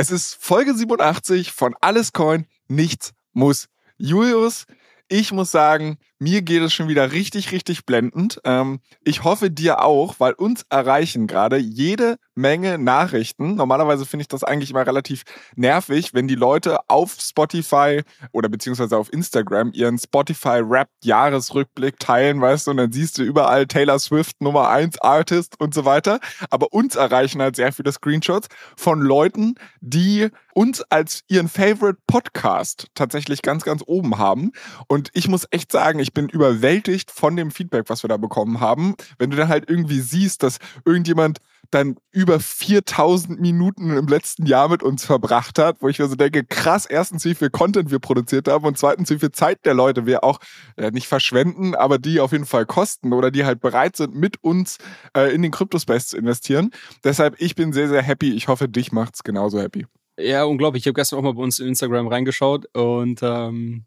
Es ist Folge 87 von Alles Coin, nichts muss. Julius, ich muss sagen, mir geht es schon wieder richtig, richtig blendend. Ähm, ich hoffe dir auch, weil uns erreichen gerade jede Menge Nachrichten. Normalerweise finde ich das eigentlich immer relativ nervig, wenn die Leute auf Spotify oder beziehungsweise auf Instagram ihren Spotify Rap Jahresrückblick teilen, weißt du, und dann siehst du überall Taylor Swift Nummer 1 Artist und so weiter. Aber uns erreichen halt sehr viele Screenshots von Leuten, die uns als ihren Favorite Podcast tatsächlich ganz, ganz oben haben. Und ich muss echt sagen, ich ich bin überwältigt von dem Feedback, was wir da bekommen haben. Wenn du dann halt irgendwie siehst, dass irgendjemand dann über 4000 Minuten im letzten Jahr mit uns verbracht hat, wo ich mir so denke, krass, erstens, wie viel Content wir produziert haben und zweitens, wie viel Zeit der Leute wir auch äh, nicht verschwenden, aber die auf jeden Fall kosten oder die halt bereit sind, mit uns äh, in den Kryptospace zu investieren. Deshalb, ich bin sehr, sehr happy. Ich hoffe, dich macht's genauso happy. Ja, unglaublich. Ich habe gestern auch mal bei uns in Instagram reingeschaut und ähm,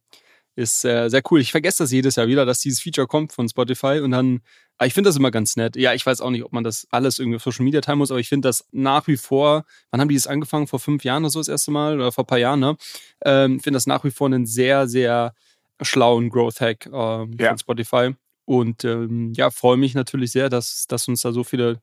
ist äh, sehr cool. Ich vergesse das jedes Jahr wieder, dass dieses Feature kommt von Spotify und dann, aber ich finde das immer ganz nett. Ja, ich weiß auch nicht, ob man das alles irgendwie auf Social Media teilen muss, aber ich finde das nach wie vor, wann haben die das angefangen? Vor fünf Jahren oder so das erste Mal oder vor ein paar Jahren, ne? Ähm, finde das nach wie vor einen sehr, sehr schlauen Growth-Hack ähm, ja. von Spotify. Und ähm, ja, freue mich natürlich sehr, dass, dass uns da so viele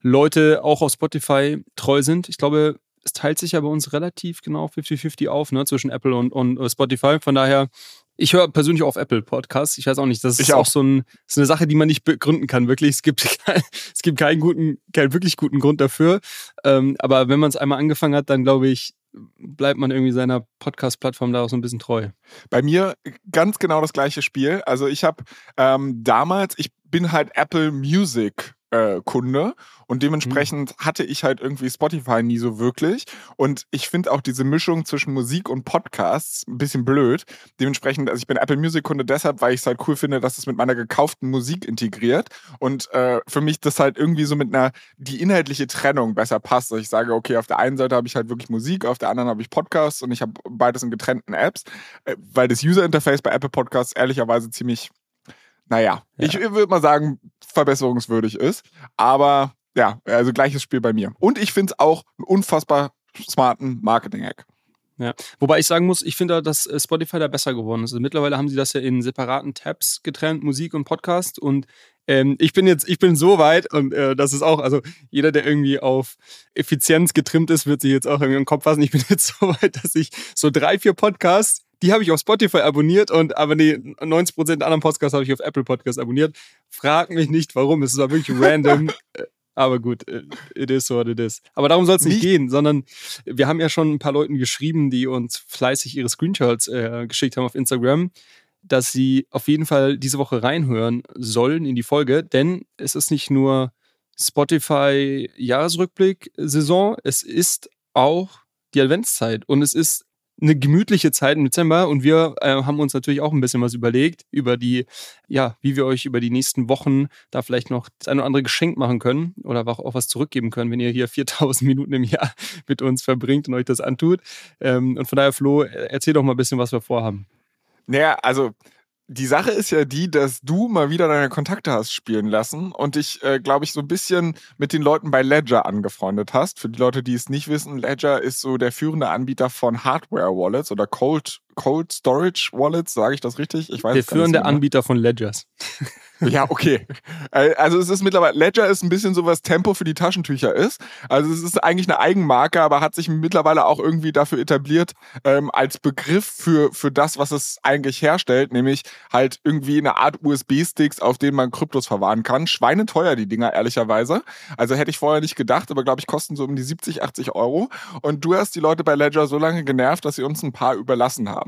Leute auch auf Spotify treu sind. Ich glaube, es teilt sich ja bei uns relativ genau 50-50 auf, ne, zwischen Apple und, und äh, Spotify. Von daher, ich höre persönlich auch auf Apple Podcasts. Ich weiß auch nicht, das ist ich auch, so ein, ist eine Sache, die man nicht begründen kann, wirklich. Es gibt, kein, es gibt keinen guten, keinen wirklich guten Grund dafür. Ähm, aber wenn man es einmal angefangen hat, dann glaube ich, bleibt man irgendwie seiner Podcast-Plattform da auch so ein bisschen treu. Bei mir ganz genau das gleiche Spiel. Also ich habe ähm, damals, ich bin halt Apple Music äh, Kunde und dementsprechend mhm. hatte ich halt irgendwie Spotify nie so wirklich und ich finde auch diese Mischung zwischen Musik und Podcasts ein bisschen blöd. Dementsprechend, also ich bin Apple Music Kunde deshalb, weil ich es halt cool finde, dass es mit meiner gekauften Musik integriert und äh, für mich das halt irgendwie so mit einer die inhaltliche Trennung besser passt. Also ich sage, okay, auf der einen Seite habe ich halt wirklich Musik, auf der anderen habe ich Podcasts und ich habe beides in getrennten Apps, äh, weil das User Interface bei Apple Podcasts ehrlicherweise ziemlich naja, ja. ich würde mal sagen, verbesserungswürdig ist. Aber ja, also gleiches Spiel bei mir. Und ich finde es auch einen unfassbar smarten Marketing-Hack. Ja, wobei ich sagen muss, ich finde, dass äh, Spotify da besser geworden ist. Also mittlerweile haben sie das ja in separaten Tabs getrennt, Musik und Podcast. Und ähm, ich bin jetzt, ich bin so weit und äh, das ist auch, also jeder, der irgendwie auf Effizienz getrimmt ist, wird sich jetzt auch irgendwie im Kopf fassen. Ich bin jetzt so weit, dass ich so drei, vier Podcasts die habe ich auf Spotify abonniert und aber nee, 90% der anderen Podcasts habe ich auf Apple Podcasts abonniert. Frag mich nicht, warum. Es war wirklich random. Äh, aber gut, äh, it is what it is. Aber darum soll es nicht, nicht, gehen, sondern wir haben ja schon ein paar Leuten geschrieben, die uns fleißig ihre Screenshots äh, geschickt haben auf Instagram, dass sie auf jeden Fall diese Woche reinhören sollen in die Folge, denn es ist nicht nur Spotify Jahresrückblick Saison, es ist auch die Adventszeit und es ist eine gemütliche Zeit im Dezember und wir äh, haben uns natürlich auch ein bisschen was überlegt über die, ja, wie wir euch über die nächsten Wochen da vielleicht noch das eine oder andere Geschenk machen können oder auch was zurückgeben können, wenn ihr hier 4000 Minuten im Jahr mit uns verbringt und euch das antut. Ähm, und von daher, Flo, erzähl doch mal ein bisschen, was wir vorhaben. Naja, also die Sache ist ja die, dass du mal wieder deine Kontakte hast spielen lassen und dich, äh, glaube ich, so ein bisschen mit den Leuten bei Ledger angefreundet hast. Für die Leute, die es nicht wissen, Ledger ist so der führende Anbieter von Hardware-Wallets oder Cold, Cold Storage Wallets, sage ich das richtig? Ich weiß der führende Anbieter von Ledgers. Ja, okay. Äh, also es ist mittlerweile, Ledger ist ein bisschen so, was Tempo für die Taschentücher ist. Also es ist eigentlich eine Eigenmarke, aber hat sich mittlerweile auch irgendwie dafür etabliert, ähm, als Begriff für, für das, was es eigentlich herstellt, nämlich halt irgendwie eine Art USB-Sticks, auf denen man Kryptos verwahren kann. Schweineteuer, die Dinger, ehrlicherweise. Also hätte ich vorher nicht gedacht, aber glaube ich, kosten so um die 70, 80 Euro. Und du hast die Leute bei Ledger so lange genervt, dass sie uns ein paar überlassen haben.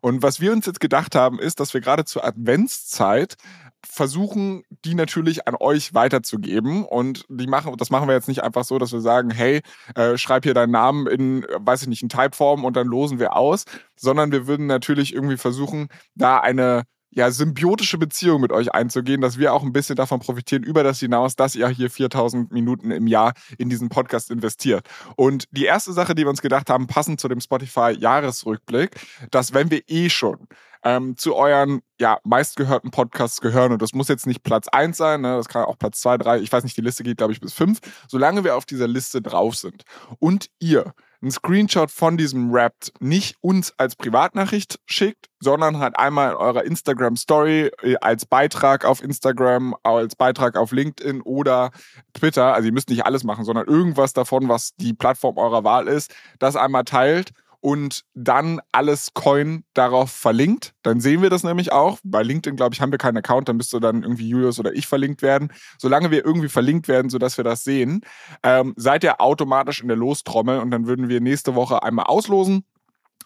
Und was wir uns jetzt gedacht haben, ist, dass wir gerade zur Adventszeit versuchen, die natürlich an euch weiterzugeben. Und die machen, das machen wir jetzt nicht einfach so, dass wir sagen, hey, äh, schreib hier deinen Namen in, weiß ich nicht, in Typeform und dann losen wir aus, sondern wir würden natürlich irgendwie versuchen, da eine ja, symbiotische Beziehung mit euch einzugehen, dass wir auch ein bisschen davon profitieren, über das hinaus, dass ihr hier 4000 Minuten im Jahr in diesen Podcast investiert. Und die erste Sache, die wir uns gedacht haben, passend zu dem Spotify-Jahresrückblick, dass wenn wir eh schon ähm, zu euren ja, meistgehörten Podcasts gehören. Und das muss jetzt nicht Platz 1 sein, ne? das kann auch Platz 2, 3, ich weiß nicht, die Liste geht, glaube ich, bis 5. Solange wir auf dieser Liste drauf sind und ihr einen Screenshot von diesem Rap nicht uns als Privatnachricht schickt, sondern halt einmal in eurer Instagram Story äh, als Beitrag auf Instagram, als Beitrag auf LinkedIn oder Twitter. Also ihr müsst nicht alles machen, sondern irgendwas davon, was die Plattform eurer Wahl ist, das einmal teilt und dann alles Coin darauf verlinkt. Dann sehen wir das nämlich auch. Bei LinkedIn, glaube ich, haben wir keinen Account, dann müsste dann irgendwie Julius oder ich verlinkt werden. Solange wir irgendwie verlinkt werden, sodass wir das sehen, ähm, seid ihr automatisch in der Lostrommel und dann würden wir nächste Woche einmal auslosen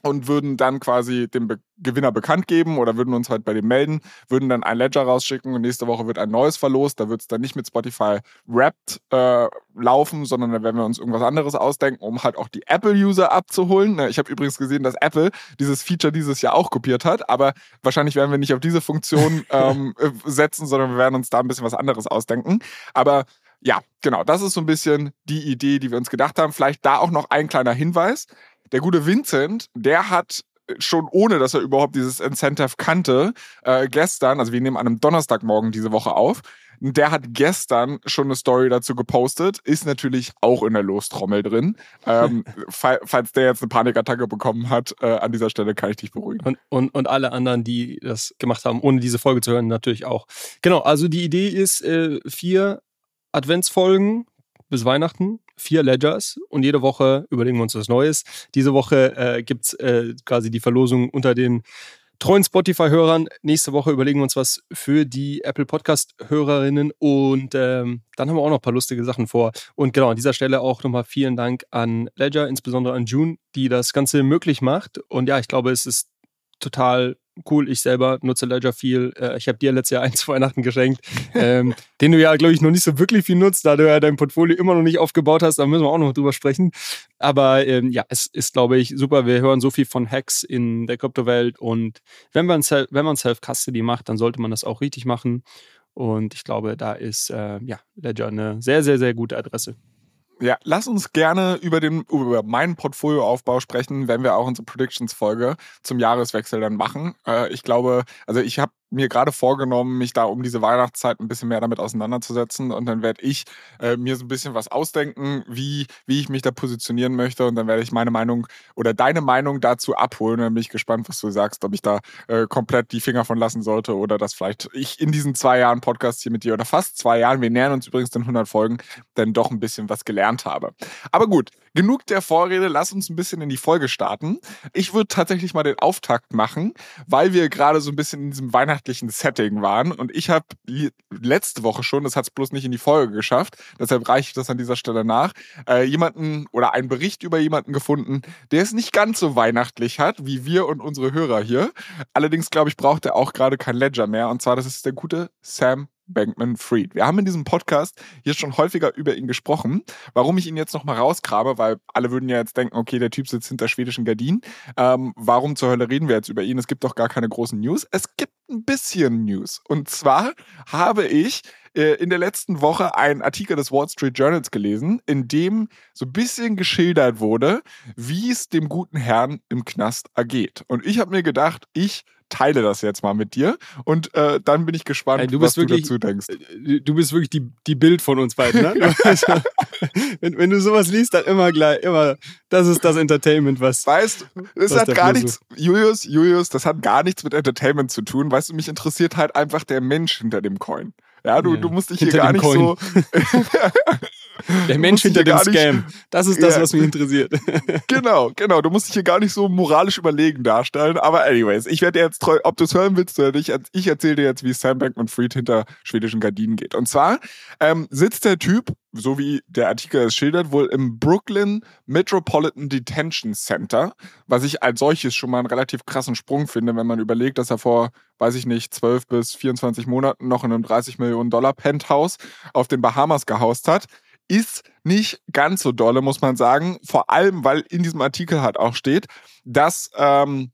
und würden dann quasi den Be Gewinner bekannt geben oder würden uns halt bei dem melden, würden dann ein Ledger rausschicken und nächste Woche wird ein neues verlost. Da wird es dann nicht mit Spotify Wrapped äh, laufen, sondern da werden wir uns irgendwas anderes ausdenken, um halt auch die Apple-User abzuholen. Ich habe übrigens gesehen, dass Apple dieses Feature dieses Jahr auch kopiert hat, aber wahrscheinlich werden wir nicht auf diese Funktion ähm, setzen, sondern wir werden uns da ein bisschen was anderes ausdenken. Aber ja, genau, das ist so ein bisschen die Idee, die wir uns gedacht haben. Vielleicht da auch noch ein kleiner Hinweis der gute Vincent, der hat schon ohne, dass er überhaupt dieses Incentive kannte, äh, gestern, also wir nehmen an einem Donnerstagmorgen diese Woche auf, der hat gestern schon eine Story dazu gepostet, ist natürlich auch in der Lostrommel drin. Ähm, falls der jetzt eine Panikattacke bekommen hat, äh, an dieser Stelle kann ich dich beruhigen. Und, und, und alle anderen, die das gemacht haben, ohne diese Folge zu hören, natürlich auch. Genau, also die Idee ist äh, vier Adventsfolgen bis Weihnachten vier Ledgers und jede Woche überlegen wir uns was Neues. Diese Woche äh, gibt es äh, quasi die Verlosung unter den treuen Spotify-Hörern. Nächste Woche überlegen wir uns was für die Apple Podcast-Hörerinnen und ähm, dann haben wir auch noch ein paar lustige Sachen vor. Und genau, an dieser Stelle auch nochmal vielen Dank an Ledger, insbesondere an June, die das Ganze möglich macht. Und ja, ich glaube, es ist total cool. Ich selber nutze Ledger viel. Äh, ich habe dir letztes Jahr eins zu Weihnachten geschenkt, ähm, den du ja, glaube ich, noch nicht so wirklich viel nutzt, da du ja dein Portfolio immer noch nicht aufgebaut hast. Da müssen wir auch noch drüber sprechen. Aber ähm, ja, es ist, glaube ich, super. Wir hören so viel von Hacks in der Kryptowelt und wenn man, wenn man Self-Custody macht, dann sollte man das auch richtig machen. Und ich glaube, da ist äh, ja, Ledger eine sehr, sehr, sehr gute Adresse. Ja, lass uns gerne über den über meinen Portfolioaufbau sprechen, wenn wir auch unsere Predictions Folge zum Jahreswechsel dann machen. Äh, ich glaube, also ich habe mir gerade vorgenommen, mich da um diese Weihnachtszeit ein bisschen mehr damit auseinanderzusetzen. Und dann werde ich äh, mir so ein bisschen was ausdenken, wie, wie ich mich da positionieren möchte. Und dann werde ich meine Meinung oder deine Meinung dazu abholen. Und dann bin ich gespannt, was du sagst, ob ich da äh, komplett die Finger von lassen sollte oder dass vielleicht ich in diesen zwei Jahren Podcast hier mit dir oder fast zwei Jahren, wir nähern uns übrigens den 100 Folgen, dann doch ein bisschen was gelernt habe. Aber gut, genug der Vorrede, lass uns ein bisschen in die Folge starten. Ich würde tatsächlich mal den Auftakt machen, weil wir gerade so ein bisschen in diesem weihnachtlichen Setting waren und ich habe letzte Woche schon, das hat es bloß nicht in die Folge geschafft, deshalb reiche ich das an dieser Stelle nach, äh, jemanden oder einen Bericht über jemanden gefunden, der es nicht ganz so weihnachtlich hat, wie wir und unsere Hörer hier. Allerdings, glaube ich, braucht er auch gerade kein Ledger mehr und zwar, das ist der gute Sam Bankman Fried. Wir haben in diesem Podcast hier schon häufiger über ihn gesprochen. Warum ich ihn jetzt nochmal rausgrabe, weil alle würden ja jetzt denken, okay, der Typ sitzt hinter schwedischen Gardinen. Ähm, warum zur Hölle reden wir jetzt über ihn? Es gibt doch gar keine großen News. Es gibt ein bisschen News. Und zwar habe ich äh, in der letzten Woche einen Artikel des Wall Street Journals gelesen, in dem so ein bisschen geschildert wurde, wie es dem guten Herrn im Knast ergeht. Und ich habe mir gedacht, ich teile das jetzt mal mit dir und äh, dann bin ich gespannt, Ey, du was wirklich, du dazu denkst. Äh, du bist wirklich die, die Bild von uns beiden, ne? wenn, wenn, du sowas liest, dann immer gleich, immer, das ist das Entertainment, was. Weißt du, das hat gar nichts, Julius, Julius, das hat gar nichts mit Entertainment zu tun. Weißt du, mich interessiert halt einfach der Mensch hinter dem Coin. Ja, du, ja. du musst dich hier gar nicht Coin. so. Der Mensch hinter dem Scam. Das ist das, ja. was mich interessiert. Genau, genau. Du musst dich hier gar nicht so moralisch überlegen darstellen. Aber anyways, ich werde jetzt treu, ob du es hören willst oder nicht, ich erzähle dir jetzt, wie Sam Bankman-Fried hinter schwedischen Gardinen geht. Und zwar ähm, sitzt der Typ so wie der Artikel es schildert, wohl im Brooklyn Metropolitan Detention Center, was ich als solches schon mal einen relativ krassen Sprung finde, wenn man überlegt, dass er vor, weiß ich nicht, 12 bis 24 Monaten noch in einem 30 Millionen Dollar Penthouse auf den Bahamas gehaust hat. Ist nicht ganz so dolle, muss man sagen. Vor allem, weil in diesem Artikel halt auch steht, dass ähm,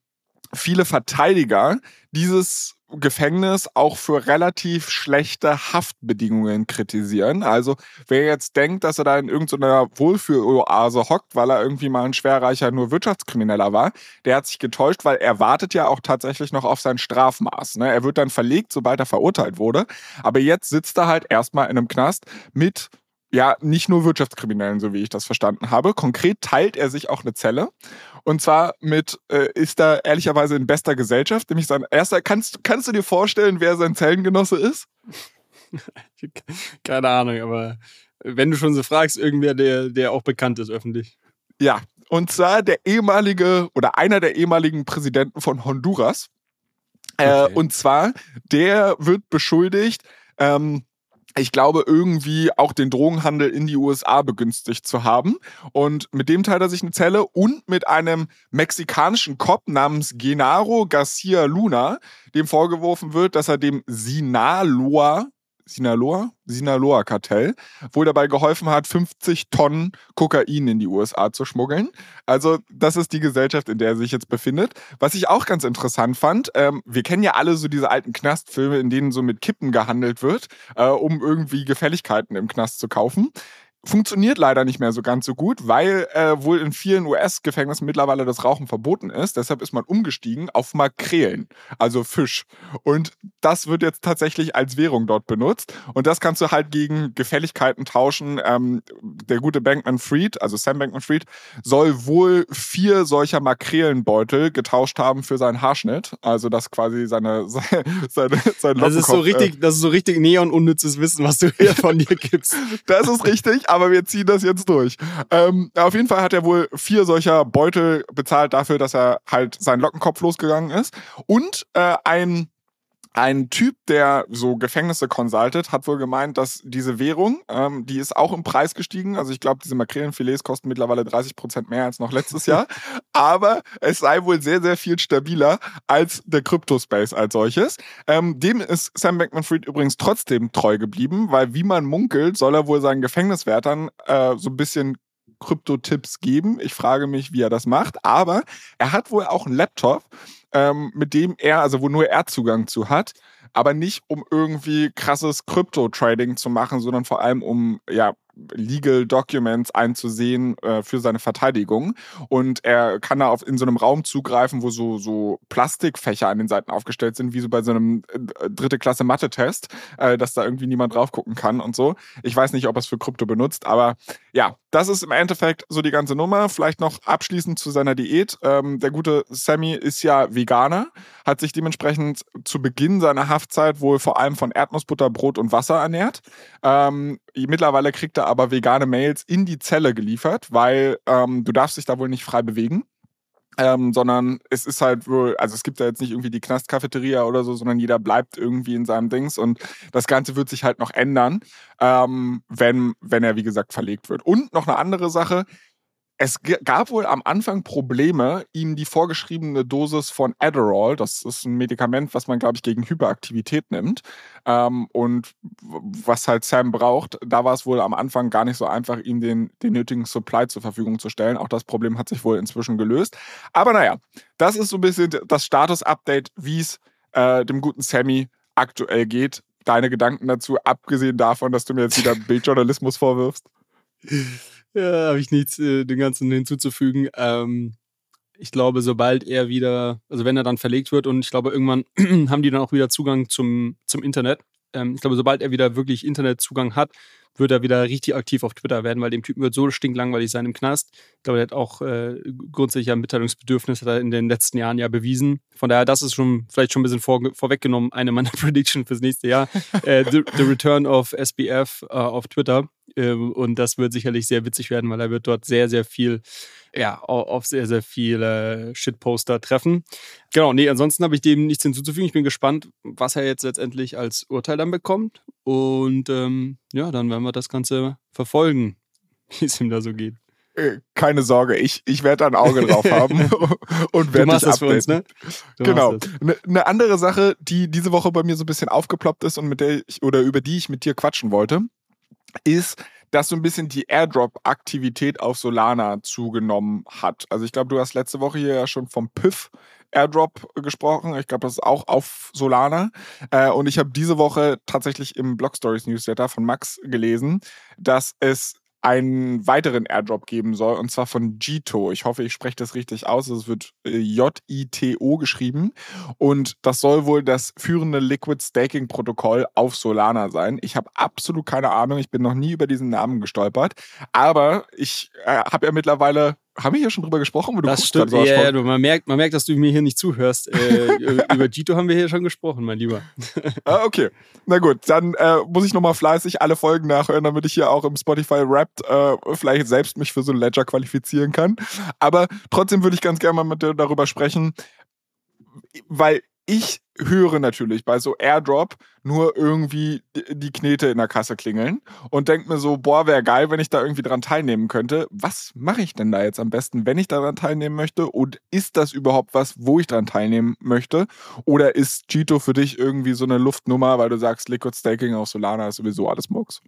viele Verteidiger dieses Gefängnis auch für relativ schlechte Haftbedingungen kritisieren. Also wer jetzt denkt, dass er da in irgendeiner Wohlfühloase hockt, weil er irgendwie mal ein schwerreicher nur Wirtschaftskrimineller war, der hat sich getäuscht, weil er wartet ja auch tatsächlich noch auf sein Strafmaß. Ne? Er wird dann verlegt, sobald er verurteilt wurde. Aber jetzt sitzt er halt erstmal in einem Knast mit ja, nicht nur Wirtschaftskriminellen, so wie ich das verstanden habe. Konkret teilt er sich auch eine Zelle. Und zwar mit, äh, ist da ehrlicherweise in bester Gesellschaft, nämlich sein erster, kannst, kannst du dir vorstellen, wer sein Zellengenosse ist? Keine Ahnung, aber wenn du schon so fragst, irgendwer, der, der auch bekannt ist öffentlich. Ja, und zwar der ehemalige oder einer der ehemaligen Präsidenten von Honduras. Äh, okay. Und zwar, der wird beschuldigt, ähm, ich glaube, irgendwie auch den Drogenhandel in die USA begünstigt zu haben. Und mit dem teilt er sich eine Zelle und mit einem mexikanischen Cop namens Genaro Garcia Luna, dem vorgeworfen wird, dass er dem Sinaloa Sinaloa, Sinaloa-Kartell, wohl dabei geholfen hat, 50 Tonnen Kokain in die USA zu schmuggeln. Also das ist die Gesellschaft, in der er sich jetzt befindet. Was ich auch ganz interessant fand, ähm, wir kennen ja alle so diese alten Knastfilme, in denen so mit Kippen gehandelt wird, äh, um irgendwie Gefälligkeiten im Knast zu kaufen funktioniert leider nicht mehr so ganz so gut, weil äh, wohl in vielen US-Gefängnissen mittlerweile das Rauchen verboten ist. Deshalb ist man umgestiegen auf Makrelen, also Fisch. Und das wird jetzt tatsächlich als Währung dort benutzt. Und das kannst du halt gegen Gefälligkeiten tauschen. Ähm, der gute Bankman Fried, also Sam Bankman Fried, soll wohl vier solcher Makrelenbeutel getauscht haben für seinen Haarschnitt. Also das quasi seine, seine, seine sein Das ist so richtig, äh, das ist so richtig neon unnützes Wissen, was du hier von dir gibst. das ist richtig aber wir ziehen das jetzt durch. Ähm, auf jeden Fall hat er wohl vier solcher Beutel bezahlt dafür, dass er halt seinen Lockenkopf losgegangen ist. Und äh, ein ein Typ, der so Gefängnisse consultet, hat wohl gemeint, dass diese Währung, ähm, die ist auch im Preis gestiegen. Also ich glaube, diese Makrelenfilets kosten mittlerweile 30 Prozent mehr als noch letztes Jahr. Aber es sei wohl sehr, sehr viel stabiler als der Crypto-Space als solches. Ähm, dem ist Sam Bankman-Fried übrigens trotzdem treu geblieben, weil wie man munkelt, soll er wohl seinen Gefängniswärtern äh, so ein bisschen Krypto-Tipps geben. Ich frage mich, wie er das macht. Aber er hat wohl auch einen Laptop, ähm, mit dem er, also wo nur er Zugang zu hat, aber nicht um irgendwie krasses Krypto-Trading zu machen, sondern vor allem um ja Legal Documents einzusehen äh, für seine Verteidigung. Und er kann da auf, in so einem Raum zugreifen, wo so, so Plastikfächer an den Seiten aufgestellt sind, wie so bei so einem äh, dritte Klasse Mathe-Test, äh, dass da irgendwie niemand drauf gucken kann und so. Ich weiß nicht, ob er es für Krypto benutzt, aber ja, das ist im Endeffekt so die ganze Nummer. Vielleicht noch abschließend zu seiner Diät. Ähm, der gute Sammy ist ja Veganer, hat sich dementsprechend zu Beginn seiner Haftzeit wohl vor allem von Erdnussbutter, Brot und Wasser ernährt. Ähm, mittlerweile kriegt er aber vegane Mails in die Zelle geliefert, weil ähm, du darfst dich da wohl nicht frei bewegen. Ähm, sondern es ist halt wohl, also es gibt da jetzt nicht irgendwie die Knastcafeteria oder so, sondern jeder bleibt irgendwie in seinem Dings und das Ganze wird sich halt noch ändern, ähm, wenn, wenn er, wie gesagt, verlegt wird. Und noch eine andere Sache, es gab wohl am Anfang Probleme, ihm die vorgeschriebene Dosis von Adderall, das ist ein Medikament, was man, glaube ich, gegen Hyperaktivität nimmt, ähm, und was halt Sam braucht, da war es wohl am Anfang gar nicht so einfach, ihm den, den nötigen Supply zur Verfügung zu stellen. Auch das Problem hat sich wohl inzwischen gelöst. Aber naja, das ist so ein bisschen das Status-Update, wie es äh, dem guten Sammy aktuell geht. Deine Gedanken dazu, abgesehen davon, dass du mir jetzt wieder Bildjournalismus vorwirfst? Ja, habe ich nichts äh, dem Ganzen hinzuzufügen. Ähm, ich glaube, sobald er wieder, also wenn er dann verlegt wird und ich glaube, irgendwann haben die dann auch wieder Zugang zum, zum Internet. Ähm, ich glaube, sobald er wieder wirklich Internetzugang hat, wird er wieder richtig aktiv auf Twitter werden, weil dem Typen wird so stinklangweilig sein im Knast. Ich glaube, er hat auch äh, grundsätzlich ein Mitteilungsbedürfnis, hat er in den letzten Jahren ja bewiesen. Von daher, das ist schon vielleicht schon ein bisschen vor, vorweggenommen, eine meiner Predictions fürs nächste Jahr. äh, the, the, Return of SBF äh, auf Twitter. Ähm, und das wird sicherlich sehr witzig werden, weil er wird dort sehr, sehr viel ja, auf sehr, sehr viele Shitposter treffen. Genau, nee, ansonsten habe ich dem nichts hinzuzufügen. Ich bin gespannt, was er jetzt letztendlich als Urteil dann bekommt. Und ähm, ja, dann werden wir das Ganze verfolgen, wie es ihm da so geht. Äh, keine Sorge, ich, ich werde ein Auge drauf haben und werde dich das Uns, ne? genau. Eine ne andere Sache, die diese Woche bei mir so ein bisschen aufgeploppt ist und mit der ich oder über die ich mit dir quatschen wollte, ist, dass so ein bisschen die Airdrop-Aktivität auf Solana zugenommen hat. Also ich glaube, du hast letzte Woche hier ja schon vom PIF Airdrop gesprochen. Ich glaube, das ist auch auf Solana. Äh, und ich habe diese Woche tatsächlich im Blog Stories Newsletter von Max gelesen, dass es einen weiteren Airdrop geben soll, und zwar von Jito. Ich hoffe, ich spreche das richtig aus. Es wird äh, J-I-T-O geschrieben. Und das soll wohl das führende Liquid Staking Protokoll auf Solana sein. Ich habe absolut keine Ahnung. Ich bin noch nie über diesen Namen gestolpert. Aber ich äh, habe ja mittlerweile haben wir hier schon drüber gesprochen? Du das stimmt, ja, ja, du, man, merkt, man merkt, dass du mir hier nicht zuhörst. Äh, über Gito haben wir hier schon gesprochen, mein Lieber. ah, okay. Na gut, dann äh, muss ich nochmal fleißig alle Folgen nachhören, damit ich hier auch im Spotify Wrapped äh, vielleicht selbst mich für so ein Ledger qualifizieren kann. Aber trotzdem würde ich ganz gerne mal mit dir darüber sprechen, weil ich höre natürlich bei so Airdrop nur irgendwie die Knete in der Kasse klingeln und denke mir so, boah, wäre geil, wenn ich da irgendwie dran teilnehmen könnte. Was mache ich denn da jetzt am besten, wenn ich daran teilnehmen möchte? Und ist das überhaupt was, wo ich dran teilnehmen möchte? Oder ist Cheeto für dich irgendwie so eine Luftnummer, weil du sagst, Liquid Staking auf Solana ist sowieso alles Murks?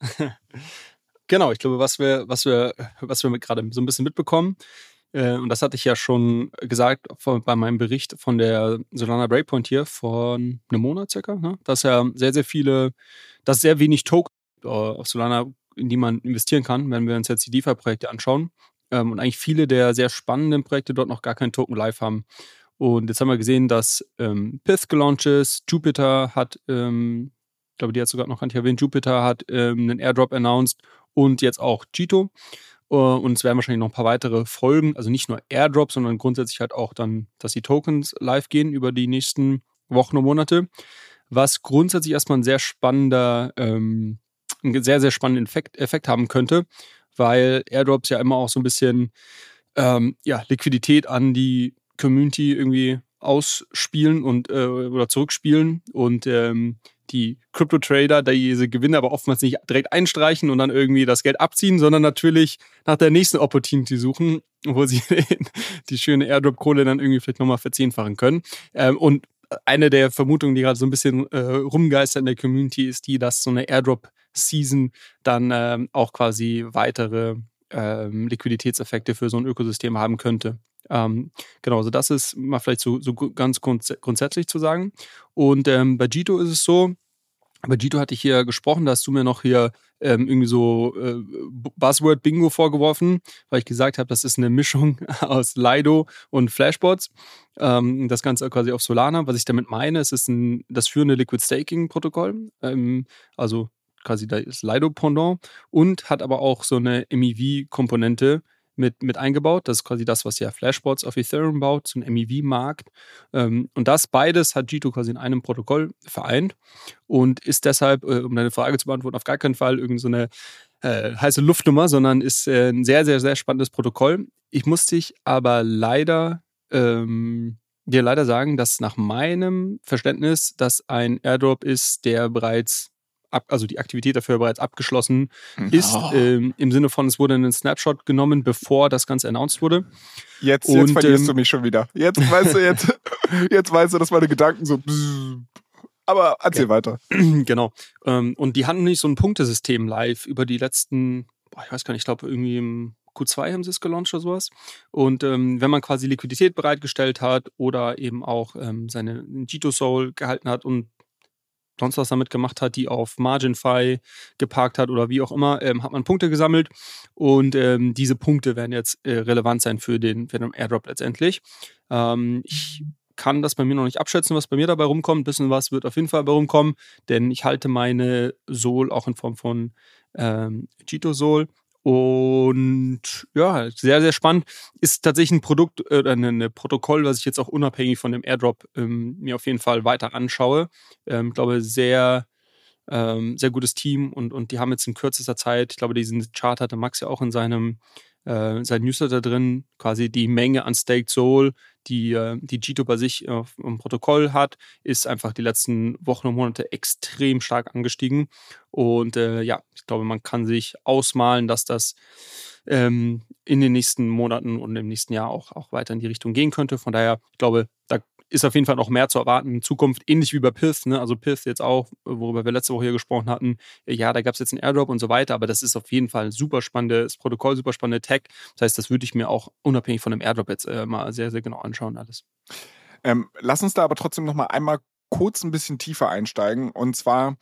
genau, ich glaube, was wir, was wir, was wir gerade so ein bisschen mitbekommen, und das hatte ich ja schon gesagt bei meinem Bericht von der Solana Breakpoint hier vor einem Monat circa, ne? dass ja sehr, sehr viele, dass sehr wenig Token äh, auf Solana, in die man investieren kann, wenn wir uns jetzt die DeFi-Projekte anschauen. Ähm, und eigentlich viele der sehr spannenden Projekte dort noch gar keinen Token live haben. Und jetzt haben wir gesehen, dass ähm, Pith gelauncht ist, Jupiter hat, ähm, ich glaube, die hat sogar noch gar nicht erwähnt, Jupiter hat ähm, einen Airdrop announced und jetzt auch Jito. Äh, und es werden wahrscheinlich noch ein paar weitere Folgen, also nicht nur Airdrop, sondern grundsätzlich halt auch dann, dass die Tokens live gehen über die nächsten Wochen und Monate. Was grundsätzlich erstmal ein sehr spannender, ähm, einen sehr, sehr spannenden Effekt, Effekt haben könnte, weil Airdrops ja immer auch so ein bisschen ähm, ja, Liquidität an die Community irgendwie ausspielen und äh, oder zurückspielen und ähm, die Crypto-Trader diese Gewinne aber oftmals nicht direkt einstreichen und dann irgendwie das Geld abziehen, sondern natürlich nach der nächsten Opportunity suchen, wo sie die schöne Airdrop-Kohle dann irgendwie vielleicht nochmal verzehnfachen können. Ähm, und eine der Vermutungen, die gerade so ein bisschen äh, rumgeistert in der Community, ist die, dass so eine Airdrop-Season dann ähm, auch quasi weitere ähm, Liquiditätseffekte für so ein Ökosystem haben könnte. Ähm, genau, also das ist mal vielleicht so, so ganz grunds grundsätzlich zu sagen. Und ähm, bei Jito ist es so, bei Jito hatte ich hier gesprochen, da hast du mir noch hier ähm, irgendwie so äh, Buzzword-Bingo vorgeworfen, weil ich gesagt habe, das ist eine Mischung aus Lido und Flashbots. Ähm, das Ganze quasi auf Solana. Was ich damit meine, es ist ein, das führende Liquid Staking-Protokoll, ähm, also quasi das Lido-Pendant und hat aber auch so eine MEV-Komponente, mit, mit eingebaut. Das ist quasi das, was ja Flashbots auf Ethereum baut, so ein MEV-Markt. Ähm, und das beides hat Jito quasi in einem Protokoll vereint und ist deshalb, äh, um deine Frage zu beantworten, auf gar keinen Fall irgendeine so äh, heiße Luftnummer, sondern ist äh, ein sehr, sehr, sehr spannendes Protokoll. Ich muss dich aber leider ähm, dir leider sagen, dass nach meinem Verständnis das ein Airdrop ist, der bereits ab, also die Aktivität dafür bereits abgeschlossen mhm. ist, oh. ähm, im Sinne von, es wurde ein Snapshot genommen, bevor das Ganze announced wurde. Jetzt, jetzt verlierst ähm, du mich schon wieder. Jetzt weißt du, jetzt, jetzt weißt du, dass meine Gedanken so. Aber erzähl ja. weiter. Genau. Ähm, und die hatten nicht so ein Punktesystem live über die letzten, boah, ich weiß gar nicht, ich glaube irgendwie im Q2 haben sie es gelauncht oder sowas. Und ähm, wenn man quasi Liquidität bereitgestellt hat oder eben auch ähm, seine Jito Soul gehalten hat und sonst was damit gemacht hat, die auf MarginFi geparkt hat oder wie auch immer, ähm, hat man Punkte gesammelt und ähm, diese Punkte werden jetzt äh, relevant sein für den, für den Airdrop letztendlich. Ähm, ich kann das bei mir noch nicht abschätzen, was bei mir dabei rumkommt. Ein bisschen was wird auf jeden Fall bei rumkommen, denn ich halte meine Sol auch in Form von ähm, Cheeto Sol und ja, sehr, sehr spannend. Ist tatsächlich ein Produkt äh, oder äh, ein Protokoll, was ich jetzt auch unabhängig von dem Airdrop ähm, mir auf jeden Fall weiter anschaue. Ähm, ich glaube, sehr, ähm, sehr gutes Team und, und die haben jetzt in kürzester Zeit, ich glaube, diesen Chart hatte Max ja auch in seinem äh, sein Newsletter drin, quasi die Menge an Staked Soul, die, äh, die Gito bei sich äh, im Protokoll hat, ist einfach die letzten Wochen und Monate extrem stark angestiegen. Und äh, ja, ich glaube, man kann sich ausmalen, dass das ähm, in den nächsten Monaten und im nächsten Jahr auch, auch weiter in die Richtung gehen könnte. Von daher, ich glaube, da ist auf jeden Fall noch mehr zu erwarten in Zukunft, ähnlich wie bei Pith. Ne? Also Pith jetzt auch, worüber wir letzte Woche hier gesprochen hatten. Ja, da gab es jetzt einen Airdrop und so weiter, aber das ist auf jeden Fall ein super spannendes Protokoll, super spannende Tech. Das heißt, das würde ich mir auch unabhängig von dem Airdrop jetzt äh, mal sehr, sehr genau anschauen alles. Ähm, lass uns da aber trotzdem noch mal einmal kurz ein bisschen tiefer einsteigen. Und zwar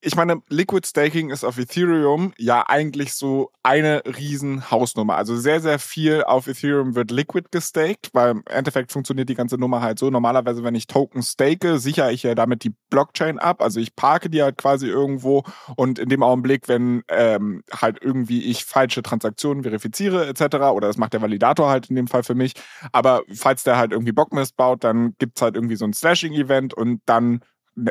ich meine, Liquid Staking ist auf Ethereum ja eigentlich so eine riesen Hausnummer. Also sehr, sehr viel auf Ethereum wird Liquid gestaked, weil im Endeffekt funktioniert die ganze Nummer halt so. Normalerweise, wenn ich Token stake, sichere ich ja damit die Blockchain ab. Also ich parke die halt quasi irgendwo und in dem Augenblick, wenn ähm, halt irgendwie ich falsche Transaktionen verifiziere etc. oder das macht der Validator halt in dem Fall für mich. Aber falls der halt irgendwie Bockmist baut, dann gibt's halt irgendwie so ein Slashing-Event und dann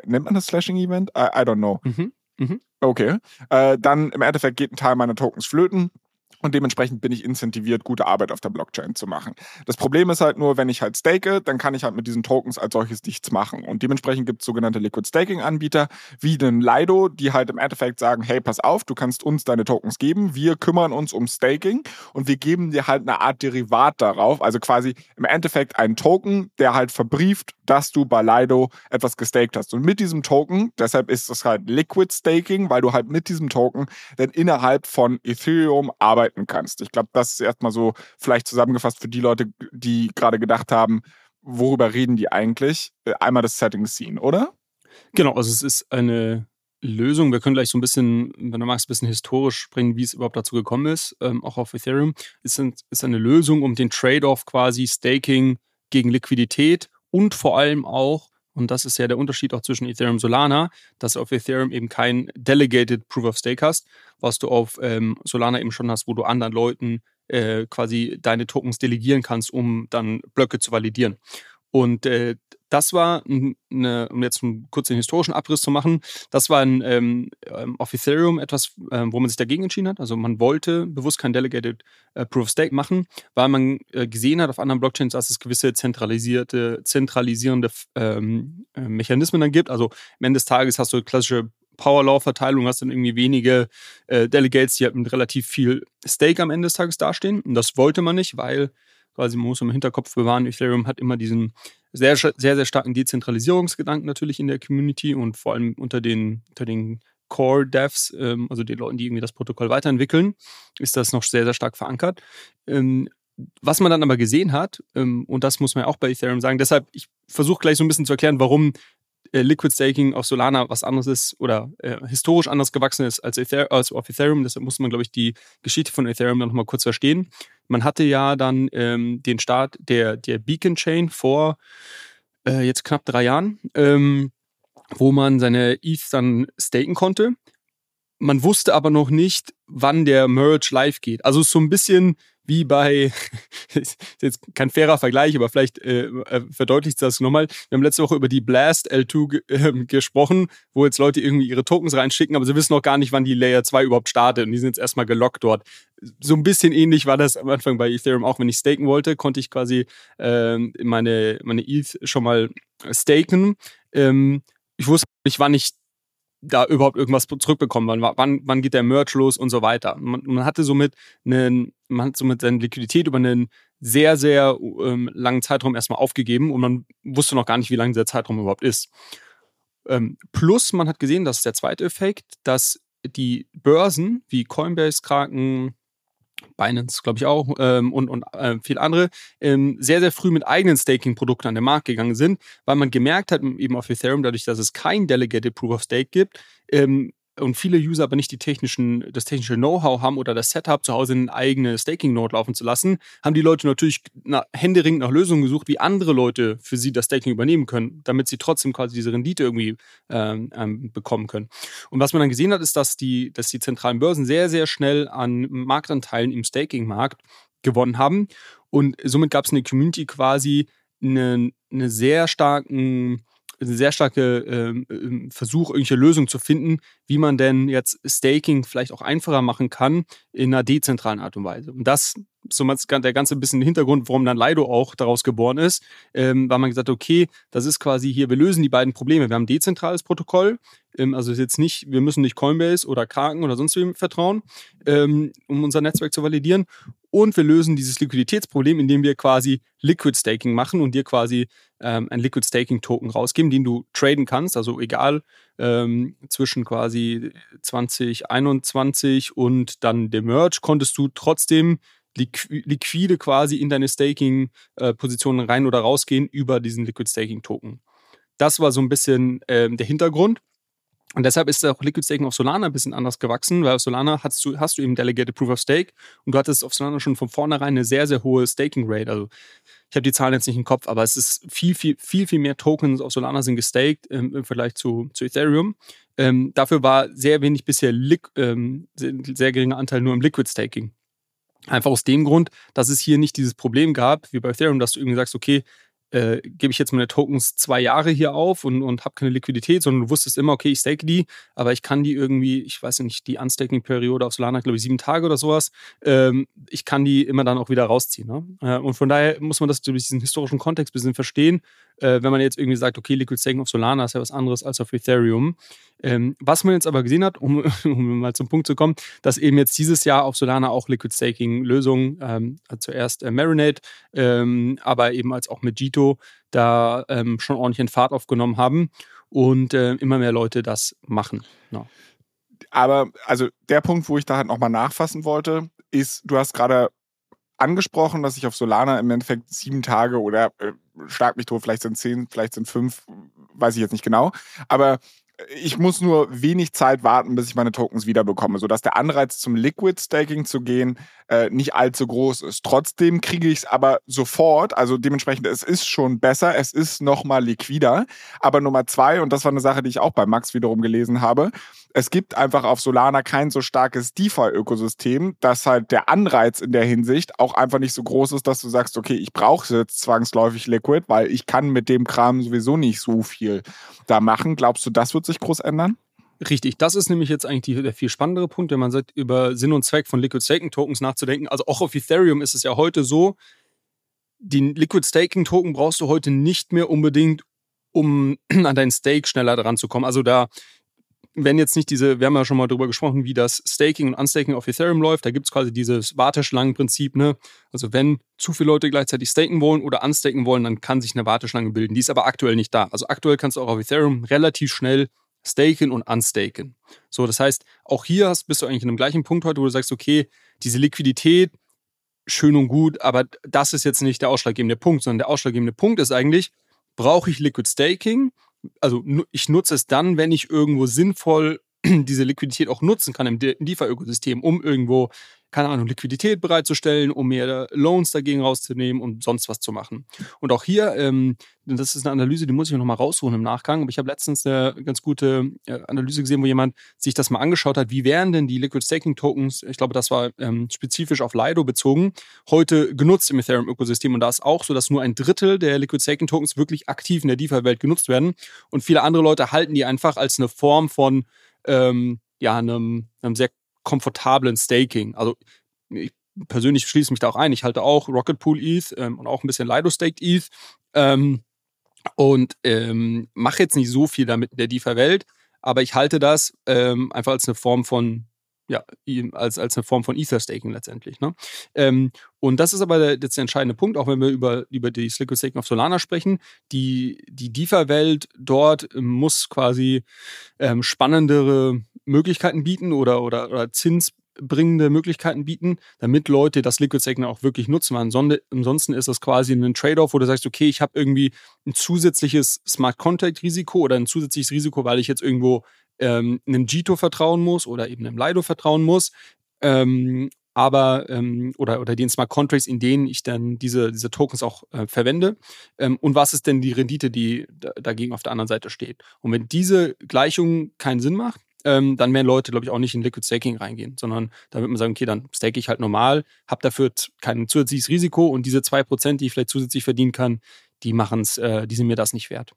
nennt man das Slashing-Event? I, I, don't know. Mhm. Mhm. Okay. Äh, dann im Endeffekt geht ein Teil meiner Tokens flöten. Und dementsprechend bin ich incentiviert, gute Arbeit auf der Blockchain zu machen. Das Problem ist halt nur, wenn ich halt stake, dann kann ich halt mit diesen Tokens als solches nichts machen. Und dementsprechend gibt es sogenannte Liquid Staking Anbieter wie den Lido, die halt im Endeffekt sagen, hey, pass auf, du kannst uns deine Tokens geben, wir kümmern uns um Staking und wir geben dir halt eine Art Derivat darauf. Also quasi im Endeffekt einen Token, der halt verbrieft, dass du bei Lido etwas gestaked hast. Und mit diesem Token, deshalb ist es halt Liquid Staking, weil du halt mit diesem Token dann innerhalb von Ethereum arbeitest arbeiten kannst. Ich glaube, das ist erstmal so vielleicht zusammengefasst für die Leute, die gerade gedacht haben, worüber reden die eigentlich? Äh, einmal das Setting Scene, oder? Genau, also es ist eine Lösung. Wir können gleich so ein bisschen, wenn du magst, ein bisschen historisch springen, wie es überhaupt dazu gekommen ist, ähm, auch auf Ethereum. Es ist eine Lösung, um den Trade-off quasi Staking gegen Liquidität und vor allem auch und das ist ja der Unterschied auch zwischen Ethereum und Solana, dass du auf Ethereum eben kein Delegated Proof of Stake hast, was du auf ähm, Solana eben schon hast, wo du anderen Leuten äh, quasi deine Tokens delegieren kannst, um dann Blöcke zu validieren. Und äh, das war, eine, um jetzt einen kurzen historischen Abriss zu machen, das war ein, ähm, ähm, auf Ethereum etwas, ähm, wo man sich dagegen entschieden hat. Also man wollte bewusst kein Delegated äh, Proof of Stake machen, weil man äh, gesehen hat auf anderen Blockchains, dass es gewisse zentralisierte, zentralisierende ähm, äh, Mechanismen dann gibt. Also am Ende des Tages hast du klassische Power-Law-Verteilung, hast dann irgendwie wenige äh, Delegates, die halt mit relativ viel Stake am Ende des Tages dastehen. Und das wollte man nicht, weil quasi, man muss im Hinterkopf bewahren, Ethereum hat immer diesen sehr, sehr, sehr starken Dezentralisierungsgedanken natürlich in der Community und vor allem unter den, unter den Core-Devs, ähm, also den Leuten, die irgendwie das Protokoll weiterentwickeln, ist das noch sehr, sehr stark verankert. Ähm, was man dann aber gesehen hat, ähm, und das muss man ja auch bei Ethereum sagen, deshalb, ich versuche gleich so ein bisschen zu erklären, warum äh, Liquid Staking auf Solana was anderes ist oder äh, historisch anders gewachsen ist als, Ether als auf Ethereum. Deshalb muss man, glaube ich, die Geschichte von Ethereum noch mal kurz verstehen. Man hatte ja dann ähm, den Start der, der Beacon Chain vor äh, jetzt knapp drei Jahren, ähm, wo man seine ETH dann staken konnte. Man wusste aber noch nicht, wann der Merge live geht. Also so ein bisschen wie bei, ist jetzt kein fairer Vergleich, aber vielleicht äh, äh, verdeutlicht das nochmal. Wir haben letzte Woche über die Blast L2 äh, gesprochen, wo jetzt Leute irgendwie ihre Tokens reinschicken, aber sie wissen noch gar nicht, wann die Layer 2 überhaupt startet und die sind jetzt erstmal gelockt dort. So ein bisschen ähnlich war das am Anfang bei Ethereum auch, wenn ich staken wollte, konnte ich quasi äh, meine, meine ETH schon mal staken. Ähm, ich wusste nicht, wann ich da überhaupt irgendwas zurückbekommen. Wann, wann, wann geht der Merch los und so weiter. Man, man hatte somit einen, man hat somit seine Liquidität über einen sehr, sehr ähm, langen Zeitraum erstmal aufgegeben und man wusste noch gar nicht, wie lang dieser Zeitraum überhaupt ist. Ähm, plus, man hat gesehen, das ist der zweite Effekt, dass die Börsen wie Coinbase, Kraken, Binance, glaube ich auch, ähm, und, und äh, viele andere, ähm, sehr, sehr früh mit eigenen Staking-Produkten an den Markt gegangen sind, weil man gemerkt hat, eben auf Ethereum, dadurch, dass es kein Delegated Proof of Stake gibt, ähm, und viele User aber nicht die technischen, das technische Know-how haben oder das Setup zu Hause in eine eigene Staking-Node laufen zu lassen, haben die Leute natürlich nach, händeringend nach Lösungen gesucht, wie andere Leute für sie das Staking übernehmen können, damit sie trotzdem quasi diese Rendite irgendwie ähm, ähm, bekommen können. Und was man dann gesehen hat, ist, dass die, dass die zentralen Börsen sehr, sehr schnell an Marktanteilen im Staking-Markt gewonnen haben. Und somit gab es in der Community quasi einen eine sehr starken sehr starke ähm, Versuch, irgendwelche Lösungen zu finden, wie man denn jetzt Staking vielleicht auch einfacher machen kann in einer dezentralen Art und Weise. Und das so der ganze bisschen Hintergrund, warum dann Lido auch daraus geboren ist, ähm, weil man gesagt okay, das ist quasi hier, wir lösen die beiden Probleme. Wir haben ein dezentrales Protokoll, ähm, also ist jetzt nicht, wir müssen nicht Coinbase oder Kraken oder sonst wem vertrauen, ähm, um unser Netzwerk zu validieren. Und wir lösen dieses Liquiditätsproblem, indem wir quasi Liquid Staking machen und dir quasi ähm, ein Liquid Staking Token rausgeben, den du traden kannst. Also egal ähm, zwischen quasi 2021 und dann dem Merge konntest du trotzdem liquide quasi in deine Staking-Positionen rein oder rausgehen über diesen Liquid Staking-Token. Das war so ein bisschen ähm, der Hintergrund. Und deshalb ist auch Liquid Staking auf Solana ein bisschen anders gewachsen, weil auf Solana hast du, hast du eben Delegated Proof of Stake und du hattest auf Solana schon von vornherein eine sehr, sehr hohe Staking Rate. Also ich habe die Zahlen jetzt nicht im Kopf, aber es ist viel, viel, viel, viel mehr Tokens auf Solana sind gestaked ähm, im Vergleich zu, zu Ethereum. Ähm, dafür war sehr wenig bisher, ähm, sehr geringer Anteil nur im Liquid Staking. Einfach aus dem Grund, dass es hier nicht dieses Problem gab, wie bei Ethereum, dass du irgendwie sagst, okay, äh, gebe ich jetzt meine Tokens zwei Jahre hier auf und, und habe keine Liquidität, sondern du wusstest immer, okay, ich stake die, aber ich kann die irgendwie, ich weiß nicht, die Unstaking-Periode auf Solana, glaube ich, sieben Tage oder sowas, ähm, ich kann die immer dann auch wieder rausziehen. Ne? Äh, und von daher muss man das durch diesen historischen Kontext ein bisschen verstehen, äh, wenn man jetzt irgendwie sagt, okay, Liquid Staking auf Solana ist ja was anderes als auf Ethereum. Ähm, was man jetzt aber gesehen hat, um, um, mal zum Punkt zu kommen, dass eben jetzt dieses Jahr auf Solana auch Liquid Staking Lösungen, ähm, zuerst äh, Marinate, ähm, aber eben als auch mit Jito da ähm, schon ordentlich in Fahrt aufgenommen haben und äh, immer mehr Leute das machen. No. Aber also der Punkt, wo ich da halt nochmal nachfassen wollte, ist, du hast gerade angesprochen, dass ich auf Solana im Endeffekt sieben Tage oder äh, schlag mich tot, vielleicht sind zehn, vielleicht sind fünf, weiß ich jetzt nicht genau. Aber ich muss nur wenig Zeit warten, bis ich meine Tokens wiederbekomme, sodass der Anreiz zum Liquid Staking zu gehen äh, nicht allzu groß ist. Trotzdem kriege ich es aber sofort, also dementsprechend, es ist schon besser, es ist nochmal liquider. Aber Nummer zwei, und das war eine Sache, die ich auch bei Max wiederum gelesen habe, es gibt einfach auf Solana kein so starkes DeFi-Ökosystem, dass halt der Anreiz in der Hinsicht auch einfach nicht so groß ist, dass du sagst, okay, ich brauche jetzt zwangsläufig Liquid, weil ich kann mit dem Kram sowieso nicht so viel da machen. Glaubst du, das wird sich groß ändern? Richtig, das ist nämlich jetzt eigentlich die, der viel spannendere Punkt, wenn man sagt, über Sinn und Zweck von Liquid Staking Tokens nachzudenken. Also auch auf Ethereum ist es ja heute so, den Liquid Staking Token brauchst du heute nicht mehr unbedingt, um an deinen Stake schneller dran zu kommen. Also da wenn jetzt nicht diese, wir haben ja schon mal darüber gesprochen, wie das Staking und Unstaking auf Ethereum läuft, da gibt es quasi dieses Warteschlangenprinzip, ne? Also wenn zu viele Leute gleichzeitig staken wollen oder unstaken wollen, dann kann sich eine Warteschlange bilden. Die ist aber aktuell nicht da. Also aktuell kannst du auch auf Ethereum relativ schnell staken und unstaken. So, das heißt, auch hier hast, bist du eigentlich in einem gleichen Punkt heute, wo du sagst, okay, diese Liquidität, schön und gut, aber das ist jetzt nicht der ausschlaggebende Punkt, sondern der ausschlaggebende Punkt ist eigentlich, brauche ich Liquid Staking also ich nutze es dann, wenn ich irgendwo sinnvoll diese Liquidität auch nutzen kann im DeFi-Ökosystem, um irgendwo keine Ahnung, Liquidität bereitzustellen, um mehr Loans dagegen rauszunehmen und sonst was zu machen. Und auch hier, ähm, das ist eine Analyse, die muss ich nochmal rausholen im Nachgang, aber ich habe letztens eine ganz gute äh, Analyse gesehen, wo jemand sich das mal angeschaut hat, wie wären denn die Liquid Staking Tokens, ich glaube, das war ähm, spezifisch auf Lido bezogen, heute genutzt im Ethereum-Ökosystem. Und da ist auch so, dass nur ein Drittel der Liquid Staking Tokens wirklich aktiv in der DeFi-Welt genutzt werden. Und viele andere Leute halten die einfach als eine Form von ähm, ja, einem, einem sehr komfortablen Staking. Also ich persönlich schließe mich da auch ein. Ich halte auch Rocket Pool ETH ähm, und auch ein bisschen Lido Staked ETH ähm, und ähm, mache jetzt nicht so viel damit in der DeFi-Welt, aber ich halte das ähm, einfach als eine Form von ja, als, als eine Form von Ether-Staking letztendlich. Ne? Ähm, und das ist aber der, jetzt der entscheidende Punkt, auch wenn wir über, über die Liquid Staking auf Solana sprechen. Die, die DeFi-Welt dort muss quasi ähm, spannendere Möglichkeiten bieten oder, oder, oder zinsbringende Möglichkeiten bieten, damit Leute das Liquid Staking auch wirklich nutzen. Weil ansonsten ist das quasi ein Trade-off, wo du sagst, okay, ich habe irgendwie ein zusätzliches Smart Contract Risiko oder ein zusätzliches Risiko, weil ich jetzt irgendwo ähm, einem Jito vertrauen muss oder eben einem Lido vertrauen muss. Ähm, aber ähm, oder, oder den Smart Contracts, in denen ich dann diese, diese Tokens auch äh, verwende. Ähm, und was ist denn die Rendite, die dagegen auf der anderen Seite steht? Und wenn diese Gleichung keinen Sinn macht, ähm, dann werden Leute, glaube ich, auch nicht in Liquid Staking reingehen, sondern da wird man sagen, okay, dann stake ich halt normal, habe dafür kein zusätzliches Risiko und diese 2%, die ich vielleicht zusätzlich verdienen kann, die machen es, äh, die sind mir das nicht wert.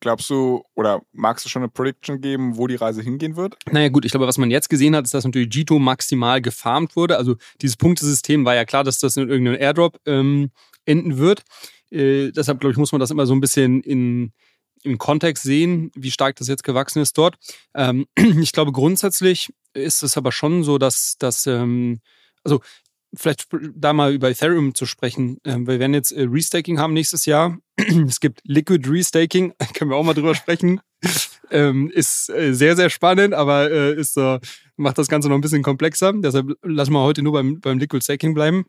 glaubst du oder magst du schon eine Prediction geben, wo die Reise hingehen wird? Naja, gut, ich glaube, was man jetzt gesehen hat, ist, dass natürlich Jito maximal gefarmt wurde. Also dieses Punktesystem war ja klar, dass das in irgendeinem Airdrop ähm, enden wird. Äh, deshalb, glaube ich, muss man das immer so ein bisschen in, im Kontext sehen, wie stark das jetzt gewachsen ist dort. Ähm, ich glaube, grundsätzlich ist es aber schon so, dass, dass ähm, also vielleicht da mal über Ethereum zu sprechen. Ähm, wir werden jetzt äh, Restaking haben nächstes Jahr. es gibt Liquid Restaking, können wir auch mal drüber sprechen. ähm, ist äh, sehr, sehr spannend, aber äh, ist, macht das Ganze noch ein bisschen komplexer. Deshalb lassen wir heute nur beim, beim Liquid Staking bleiben.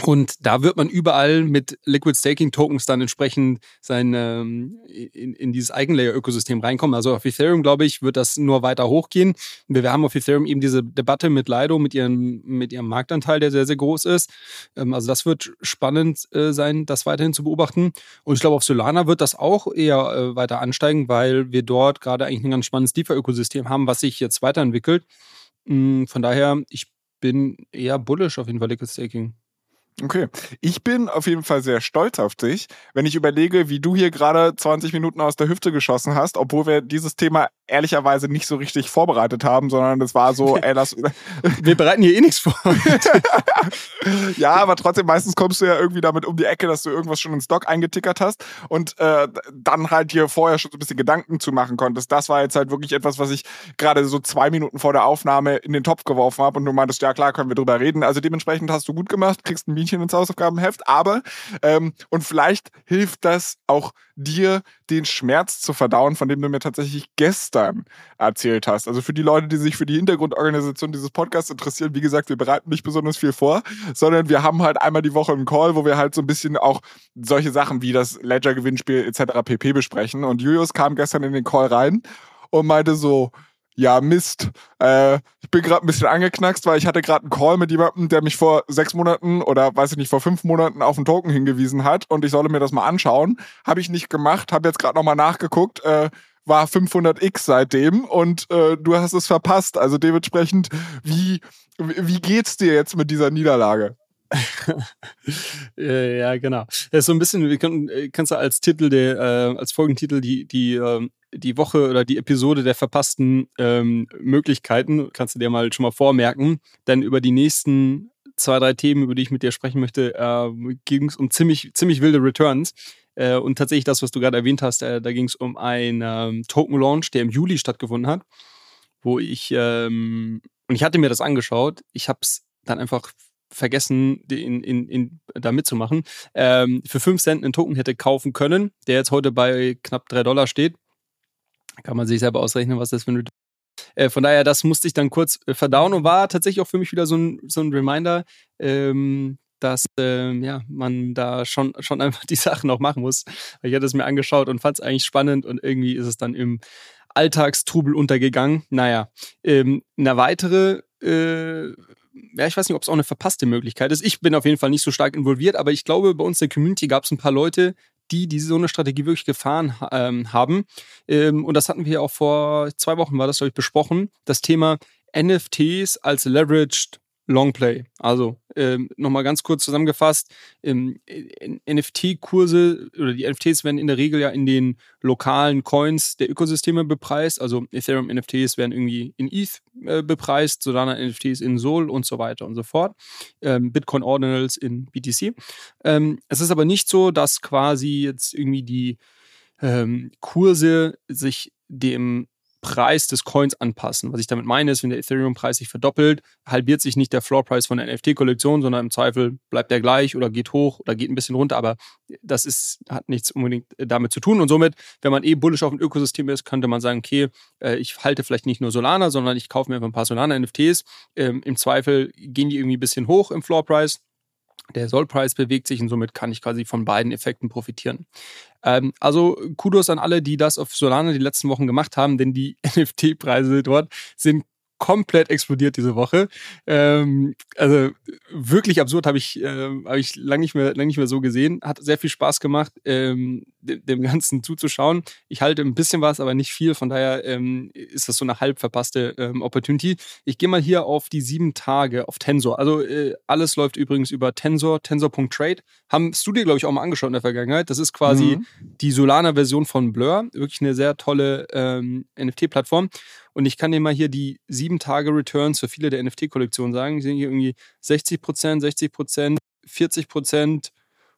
Und da wird man überall mit Liquid Staking Tokens dann entsprechend sein, ähm, in, in dieses Eigenlayer-Ökosystem reinkommen. Also auf Ethereum, glaube ich, wird das nur weiter hochgehen. Wir, wir haben auf Ethereum eben diese Debatte mit Lido, mit ihrem, mit ihrem Marktanteil, der sehr, sehr groß ist. Ähm, also das wird spannend äh, sein, das weiterhin zu beobachten. Und ich glaube, auf Solana wird das auch eher äh, weiter ansteigen, weil wir dort gerade eigentlich ein ganz spannendes DeFi-Ökosystem haben, was sich jetzt weiterentwickelt. Mhm, von daher, ich bin eher bullish auf jeden Fall Liquid Staking. Okay. Ich bin auf jeden Fall sehr stolz auf dich, wenn ich überlege, wie du hier gerade 20 Minuten aus der Hüfte geschossen hast, obwohl wir dieses Thema ehrlicherweise nicht so richtig vorbereitet haben, sondern es war so, ey, das. wir bereiten hier eh nichts vor. ja, aber trotzdem, meistens kommst du ja irgendwie damit um die Ecke, dass du irgendwas schon ins Doc eingetickert hast und äh, dann halt hier vorher schon so ein bisschen Gedanken zu machen konntest. Das war jetzt halt wirklich etwas, was ich gerade so zwei Minuten vor der Aufnahme in den Topf geworfen habe und du meintest, ja klar, können wir drüber reden. Also dementsprechend hast du gut gemacht, kriegst ein Bienchen ins Hausaufgabenheft, aber ähm, und vielleicht hilft das auch dir, den Schmerz zu verdauen, von dem du mir tatsächlich gestern erzählt hast. Also für die Leute, die sich für die Hintergrundorganisation dieses Podcasts interessieren, wie gesagt, wir bereiten nicht besonders viel vor, sondern wir haben halt einmal die Woche einen Call, wo wir halt so ein bisschen auch solche Sachen wie das Ledger-Gewinnspiel etc. pp besprechen. Und Julius kam gestern in den Call rein und meinte so, ja, Mist. Äh, ich bin gerade ein bisschen angeknackst, weil ich hatte gerade einen Call mit jemandem, der mich vor sechs Monaten oder weiß ich nicht, vor fünf Monaten auf einen Token hingewiesen hat und ich solle mir das mal anschauen. Habe ich nicht gemacht, habe jetzt gerade nochmal nachgeguckt, äh, war 500x seitdem und äh, du hast es verpasst. Also dementsprechend, wie, wie geht's dir jetzt mit dieser Niederlage? ja, genau. Das ist so ein bisschen, wir können, äh, kannst du als Titel der, äh, als Folgentitel die, die ähm, die Woche oder die Episode der verpassten ähm, Möglichkeiten, kannst du dir mal schon mal vormerken. Denn über die nächsten zwei, drei Themen, über die ich mit dir sprechen möchte, äh, ging es um ziemlich, ziemlich wilde Returns. Äh, und tatsächlich das, was du gerade erwähnt hast, äh, da ging es um einen ähm, Token-Launch, der im Juli stattgefunden hat, wo ich, ähm, und ich hatte mir das angeschaut, ich habe es dann einfach vergessen, in, in, in, da mitzumachen, ähm, für 5 Cent einen Token hätte kaufen können, der jetzt heute bei knapp 3 Dollar steht. Kann man sich selber ausrechnen, was das für eine. Äh, von daher, das musste ich dann kurz äh, verdauen und war tatsächlich auch für mich wieder so ein, so ein Reminder, ähm, dass ähm, ja, man da schon, schon einfach die Sachen noch machen muss. Ich hatte es mir angeschaut und fand es eigentlich spannend und irgendwie ist es dann im Alltagstrubel untergegangen. Naja, ähm, eine weitere, äh, ja, ich weiß nicht, ob es auch eine verpasste Möglichkeit ist. Ich bin auf jeden Fall nicht so stark involviert, aber ich glaube, bei uns in der Community gab es ein paar Leute, die, die so eine Strategie wirklich gefahren ähm, haben. Ähm, und das hatten wir auch vor zwei Wochen, war das, glaube ich, besprochen. Das Thema NFTs als Leveraged Longplay. Also ähm, nochmal ganz kurz zusammengefasst, ähm, NFT-Kurse oder die NFTs werden in der Regel ja in den lokalen Coins der Ökosysteme bepreist. Also Ethereum NFTs werden irgendwie in ETH äh, bepreist, Solana NFTs in Sol und so weiter und so fort. Ähm, Bitcoin Ordinals in BTC. Ähm, es ist aber nicht so, dass quasi jetzt irgendwie die ähm, Kurse sich dem Preis des Coins anpassen. Was ich damit meine, ist, wenn der Ethereum-Preis sich verdoppelt, halbiert sich nicht der Floor-Preis von der NFT-Kollektion, sondern im Zweifel bleibt der gleich oder geht hoch oder geht ein bisschen runter. Aber das ist, hat nichts unbedingt äh, damit zu tun. Und somit, wenn man eh bullish auf ein Ökosystem ist, könnte man sagen, okay, äh, ich halte vielleicht nicht nur Solana, sondern ich kaufe mir einfach ein paar Solana-NFTs. Ähm, Im Zweifel gehen die irgendwie ein bisschen hoch im Floor-Preis der Soll-Preis bewegt sich und somit kann ich quasi von beiden Effekten profitieren. Ähm, also Kudos an alle, die das auf Solana die letzten Wochen gemacht haben, denn die NFT-Preise dort sind komplett explodiert diese Woche. Ähm, also wirklich absurd habe ich, äh, hab ich lange nicht, mehr, lang nicht mehr so gesehen. Hat sehr viel Spaß gemacht, ähm, dem, Ganzen zuzuschauen. Ich halte ein bisschen was, aber nicht viel. Von daher ähm, ist das so eine halb verpasste ähm, Opportunity. Ich gehe mal hier auf die sieben Tage auf Tensor. Also äh, alles läuft übrigens über Tensor, tensor.trade. Haben du dir, glaube ich, auch mal angeschaut in der Vergangenheit. Das ist quasi mhm. die Solana-Version von Blur. Wirklich eine sehr tolle ähm, NFT-Plattform. Und ich kann dir mal hier die sieben Tage Returns für viele der NFT-Kollektionen sagen. Die sind hier irgendwie 60% 60% 40%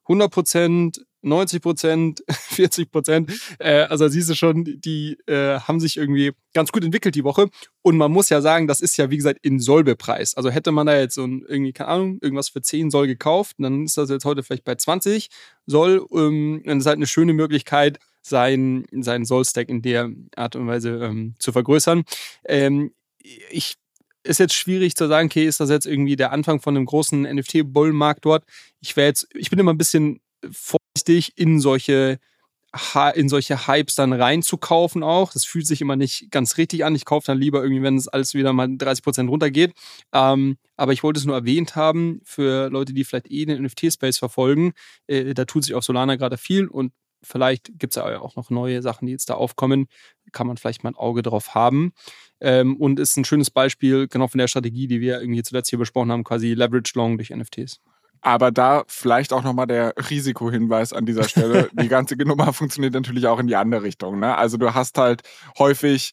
100% 90% 40% Äh, also siehst du schon, die äh, haben sich irgendwie ganz gut entwickelt die Woche. Und man muss ja sagen, das ist ja, wie gesagt, in Sollbepreis. Also hätte man da jetzt so ein, irgendwie, keine Ahnung, irgendwas für 10 Soll gekauft, dann ist das jetzt heute vielleicht bei 20 Soll. Ähm, dann ist halt eine schöne Möglichkeit, sein, sein Soul-Stack in der Art und Weise ähm, zu vergrößern. Ähm, ich ist jetzt schwierig zu sagen, okay, ist das jetzt irgendwie der Anfang von einem großen NFT-Bullenmarkt dort? Ich wäre jetzt, ich bin immer ein bisschen vorsichtig in solche in solche Hypes dann reinzukaufen auch. Das fühlt sich immer nicht ganz richtig an. Ich kaufe dann lieber irgendwie, wenn es alles wieder mal 30 Prozent runtergeht. Ähm, aber ich wollte es nur erwähnt haben für Leute, die vielleicht eh den NFT-Space verfolgen. Äh, da tut sich auf Solana gerade viel und vielleicht gibt es ja auch noch neue Sachen, die jetzt da aufkommen. Kann man vielleicht mal ein Auge drauf haben. Ähm, und ist ein schönes Beispiel genau von der Strategie, die wir irgendwie zuletzt hier besprochen haben, quasi Leverage Long durch NFTs. Aber da vielleicht auch nochmal der Risikohinweis an dieser Stelle. Die ganze Nummer funktioniert natürlich auch in die andere Richtung. Ne? Also du hast halt häufig,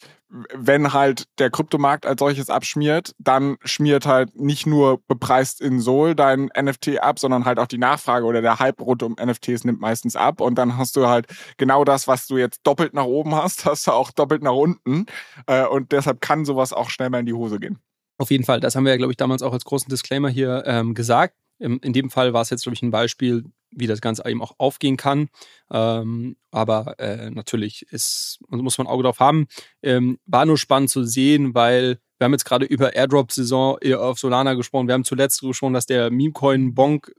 wenn halt der Kryptomarkt als solches abschmiert, dann schmiert halt nicht nur bepreist in Sol dein NFT ab, sondern halt auch die Nachfrage oder der Hype rund um NFTs nimmt meistens ab. Und dann hast du halt genau das, was du jetzt doppelt nach oben hast, hast du auch doppelt nach unten. Äh, und deshalb kann sowas auch schnell mal in die Hose gehen. Auf jeden Fall, das haben wir ja, glaube ich, damals auch als großen Disclaimer hier ähm, gesagt. In dem Fall war es jetzt, glaube ich, ein Beispiel, wie das Ganze eben auch aufgehen kann. Ähm, aber äh, natürlich ist, muss man ein Auge drauf haben. Ähm, war nur spannend zu sehen, weil wir haben jetzt gerade über Airdrop-Saison äh, auf Solana gesprochen. Wir haben zuletzt gesprochen, dass der Memecoin Bonk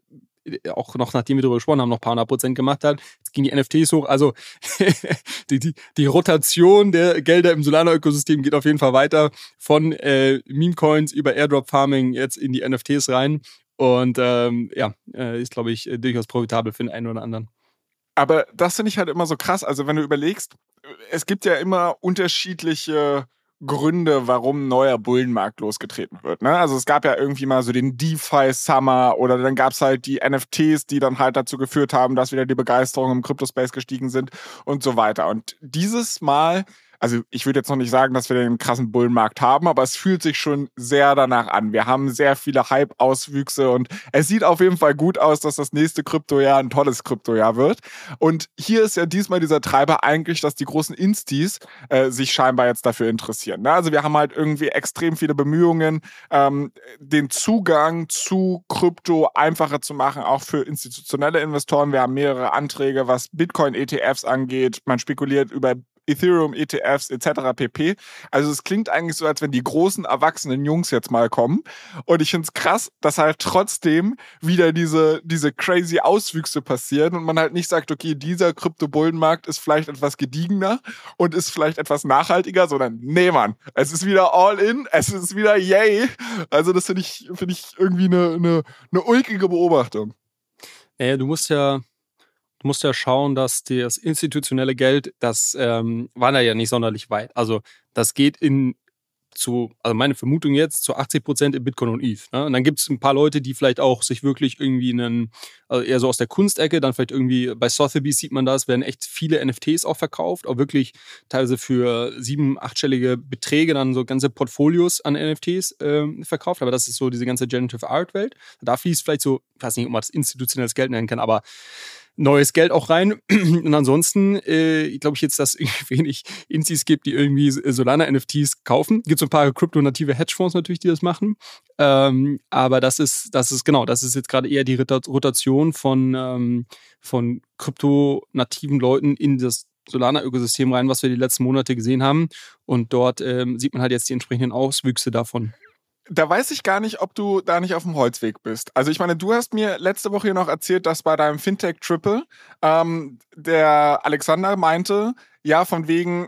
äh, auch noch nachdem wir darüber gesprochen haben, noch ein paar hundert Prozent gemacht hat. Jetzt gingen die NFTs hoch. Also die, die, die Rotation der Gelder im Solana-Ökosystem geht auf jeden Fall weiter von äh, Meme-Coins über Airdrop-Farming jetzt in die NFTs rein. Und ähm, ja, äh, ist, glaube ich, äh, durchaus profitabel für den einen oder anderen. Aber das finde ich halt immer so krass. Also, wenn du überlegst, es gibt ja immer unterschiedliche Gründe, warum ein neuer Bullenmarkt losgetreten wird. Ne? Also es gab ja irgendwie mal so den DeFi Summer oder dann gab es halt die NFTs, die dann halt dazu geführt haben, dass wieder die Begeisterung im Crypto-Space gestiegen sind und so weiter. Und dieses Mal also ich würde jetzt noch nicht sagen, dass wir den krassen Bullenmarkt haben, aber es fühlt sich schon sehr danach an. Wir haben sehr viele Hype-Auswüchse und es sieht auf jeden Fall gut aus, dass das nächste Kryptojahr ein tolles Kryptojahr wird. Und hier ist ja diesmal dieser Treiber eigentlich, dass die großen Instis äh, sich scheinbar jetzt dafür interessieren. Ne? Also wir haben halt irgendwie extrem viele Bemühungen, ähm, den Zugang zu Krypto einfacher zu machen, auch für institutionelle Investoren. Wir haben mehrere Anträge, was Bitcoin-ETFs angeht. Man spekuliert über Ethereum, ETFs etc. pp. Also es klingt eigentlich so, als wenn die großen erwachsenen Jungs jetzt mal kommen. Und ich finde es krass, dass halt trotzdem wieder diese, diese crazy Auswüchse passieren und man halt nicht sagt, okay, dieser Krypto-Bullenmarkt ist vielleicht etwas gediegener und ist vielleicht etwas nachhaltiger, sondern nee, Mann, es ist wieder all in, es ist wieder yay. Also das finde ich, finde ich irgendwie eine, eine, eine ulkige Beobachtung. Naja, du musst ja du musst ja schauen, dass das institutionelle Geld, das ähm, da ja nicht sonderlich weit. Also das geht in zu, also meine Vermutung jetzt, zu 80 Prozent in Bitcoin und ETH. Ne? Und dann gibt es ein paar Leute, die vielleicht auch sich wirklich irgendwie einen, also eher so aus der Kunstecke, dann vielleicht irgendwie bei Sotheby's sieht man das, werden echt viele NFTs auch verkauft, auch wirklich teilweise für sieben, achtstellige Beträge dann so ganze Portfolios an NFTs äh, verkauft. Aber das ist so diese ganze Generative Art Welt. Da fließt vielleicht so, ich weiß nicht, ob man das institutionelles Geld nennen kann, aber neues Geld auch rein. Und ansonsten äh, glaube ich jetzt, dass es wenig Insis gibt, die irgendwie Solana-NFTs kaufen. Gibt so ein paar kryptonative Hedgefonds natürlich, die das machen. Ähm, aber das ist, das ist genau, das ist jetzt gerade eher die Rotation von, ähm, von kryptonativen Leuten in das Solana-Ökosystem rein, was wir die letzten Monate gesehen haben. Und dort ähm, sieht man halt jetzt die entsprechenden Auswüchse davon da weiß ich gar nicht, ob du da nicht auf dem Holzweg bist. Also ich meine, du hast mir letzte Woche hier noch erzählt, dass bei deinem Fintech Triple ähm, der Alexander meinte, ja, von wegen,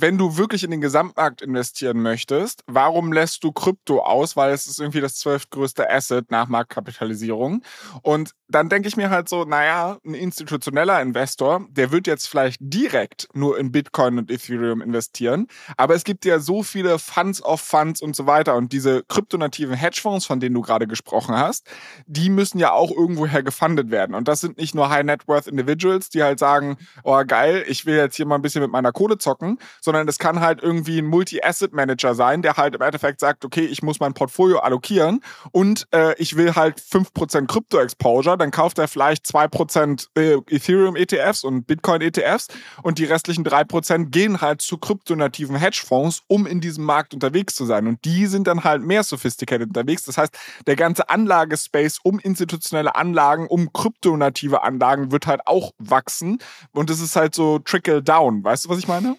wenn du wirklich in den Gesamtmarkt investieren möchtest, warum lässt du Krypto aus? Weil es ist irgendwie das zwölftgrößte Asset nach Marktkapitalisierung. Und dann denke ich mir halt so, naja, ein institutioneller Investor, der wird jetzt vielleicht direkt nur in Bitcoin und Ethereum investieren. Aber es gibt ja so viele Funds of Funds und so weiter. Und diese kryptonativen Hedgefonds, von denen du gerade gesprochen hast, die müssen ja auch irgendwoher gefundet werden. Und das sind nicht nur High Net Worth Individuals, die halt sagen, oh geil, ich will jetzt hier mal ein bisschen mit meiner Kohle zocken, sondern das kann halt irgendwie ein Multi-Asset-Manager sein, der halt im Endeffekt sagt, okay, ich muss mein Portfolio allokieren und äh, ich will halt 5% Krypto-Exposure, dann kauft er vielleicht 2% äh, Ethereum-ETFs und Bitcoin-ETFs und die restlichen 3% gehen halt zu kryptonativen Hedgefonds, um in diesem Markt unterwegs zu sein. Und die sind dann halt mehr sophisticated unterwegs. Das heißt, der ganze Anlagespace um institutionelle Anlagen, um kryptonative Anlagen wird halt auch wachsen. Und es ist halt so trickle down. Weißt du, was ich meine?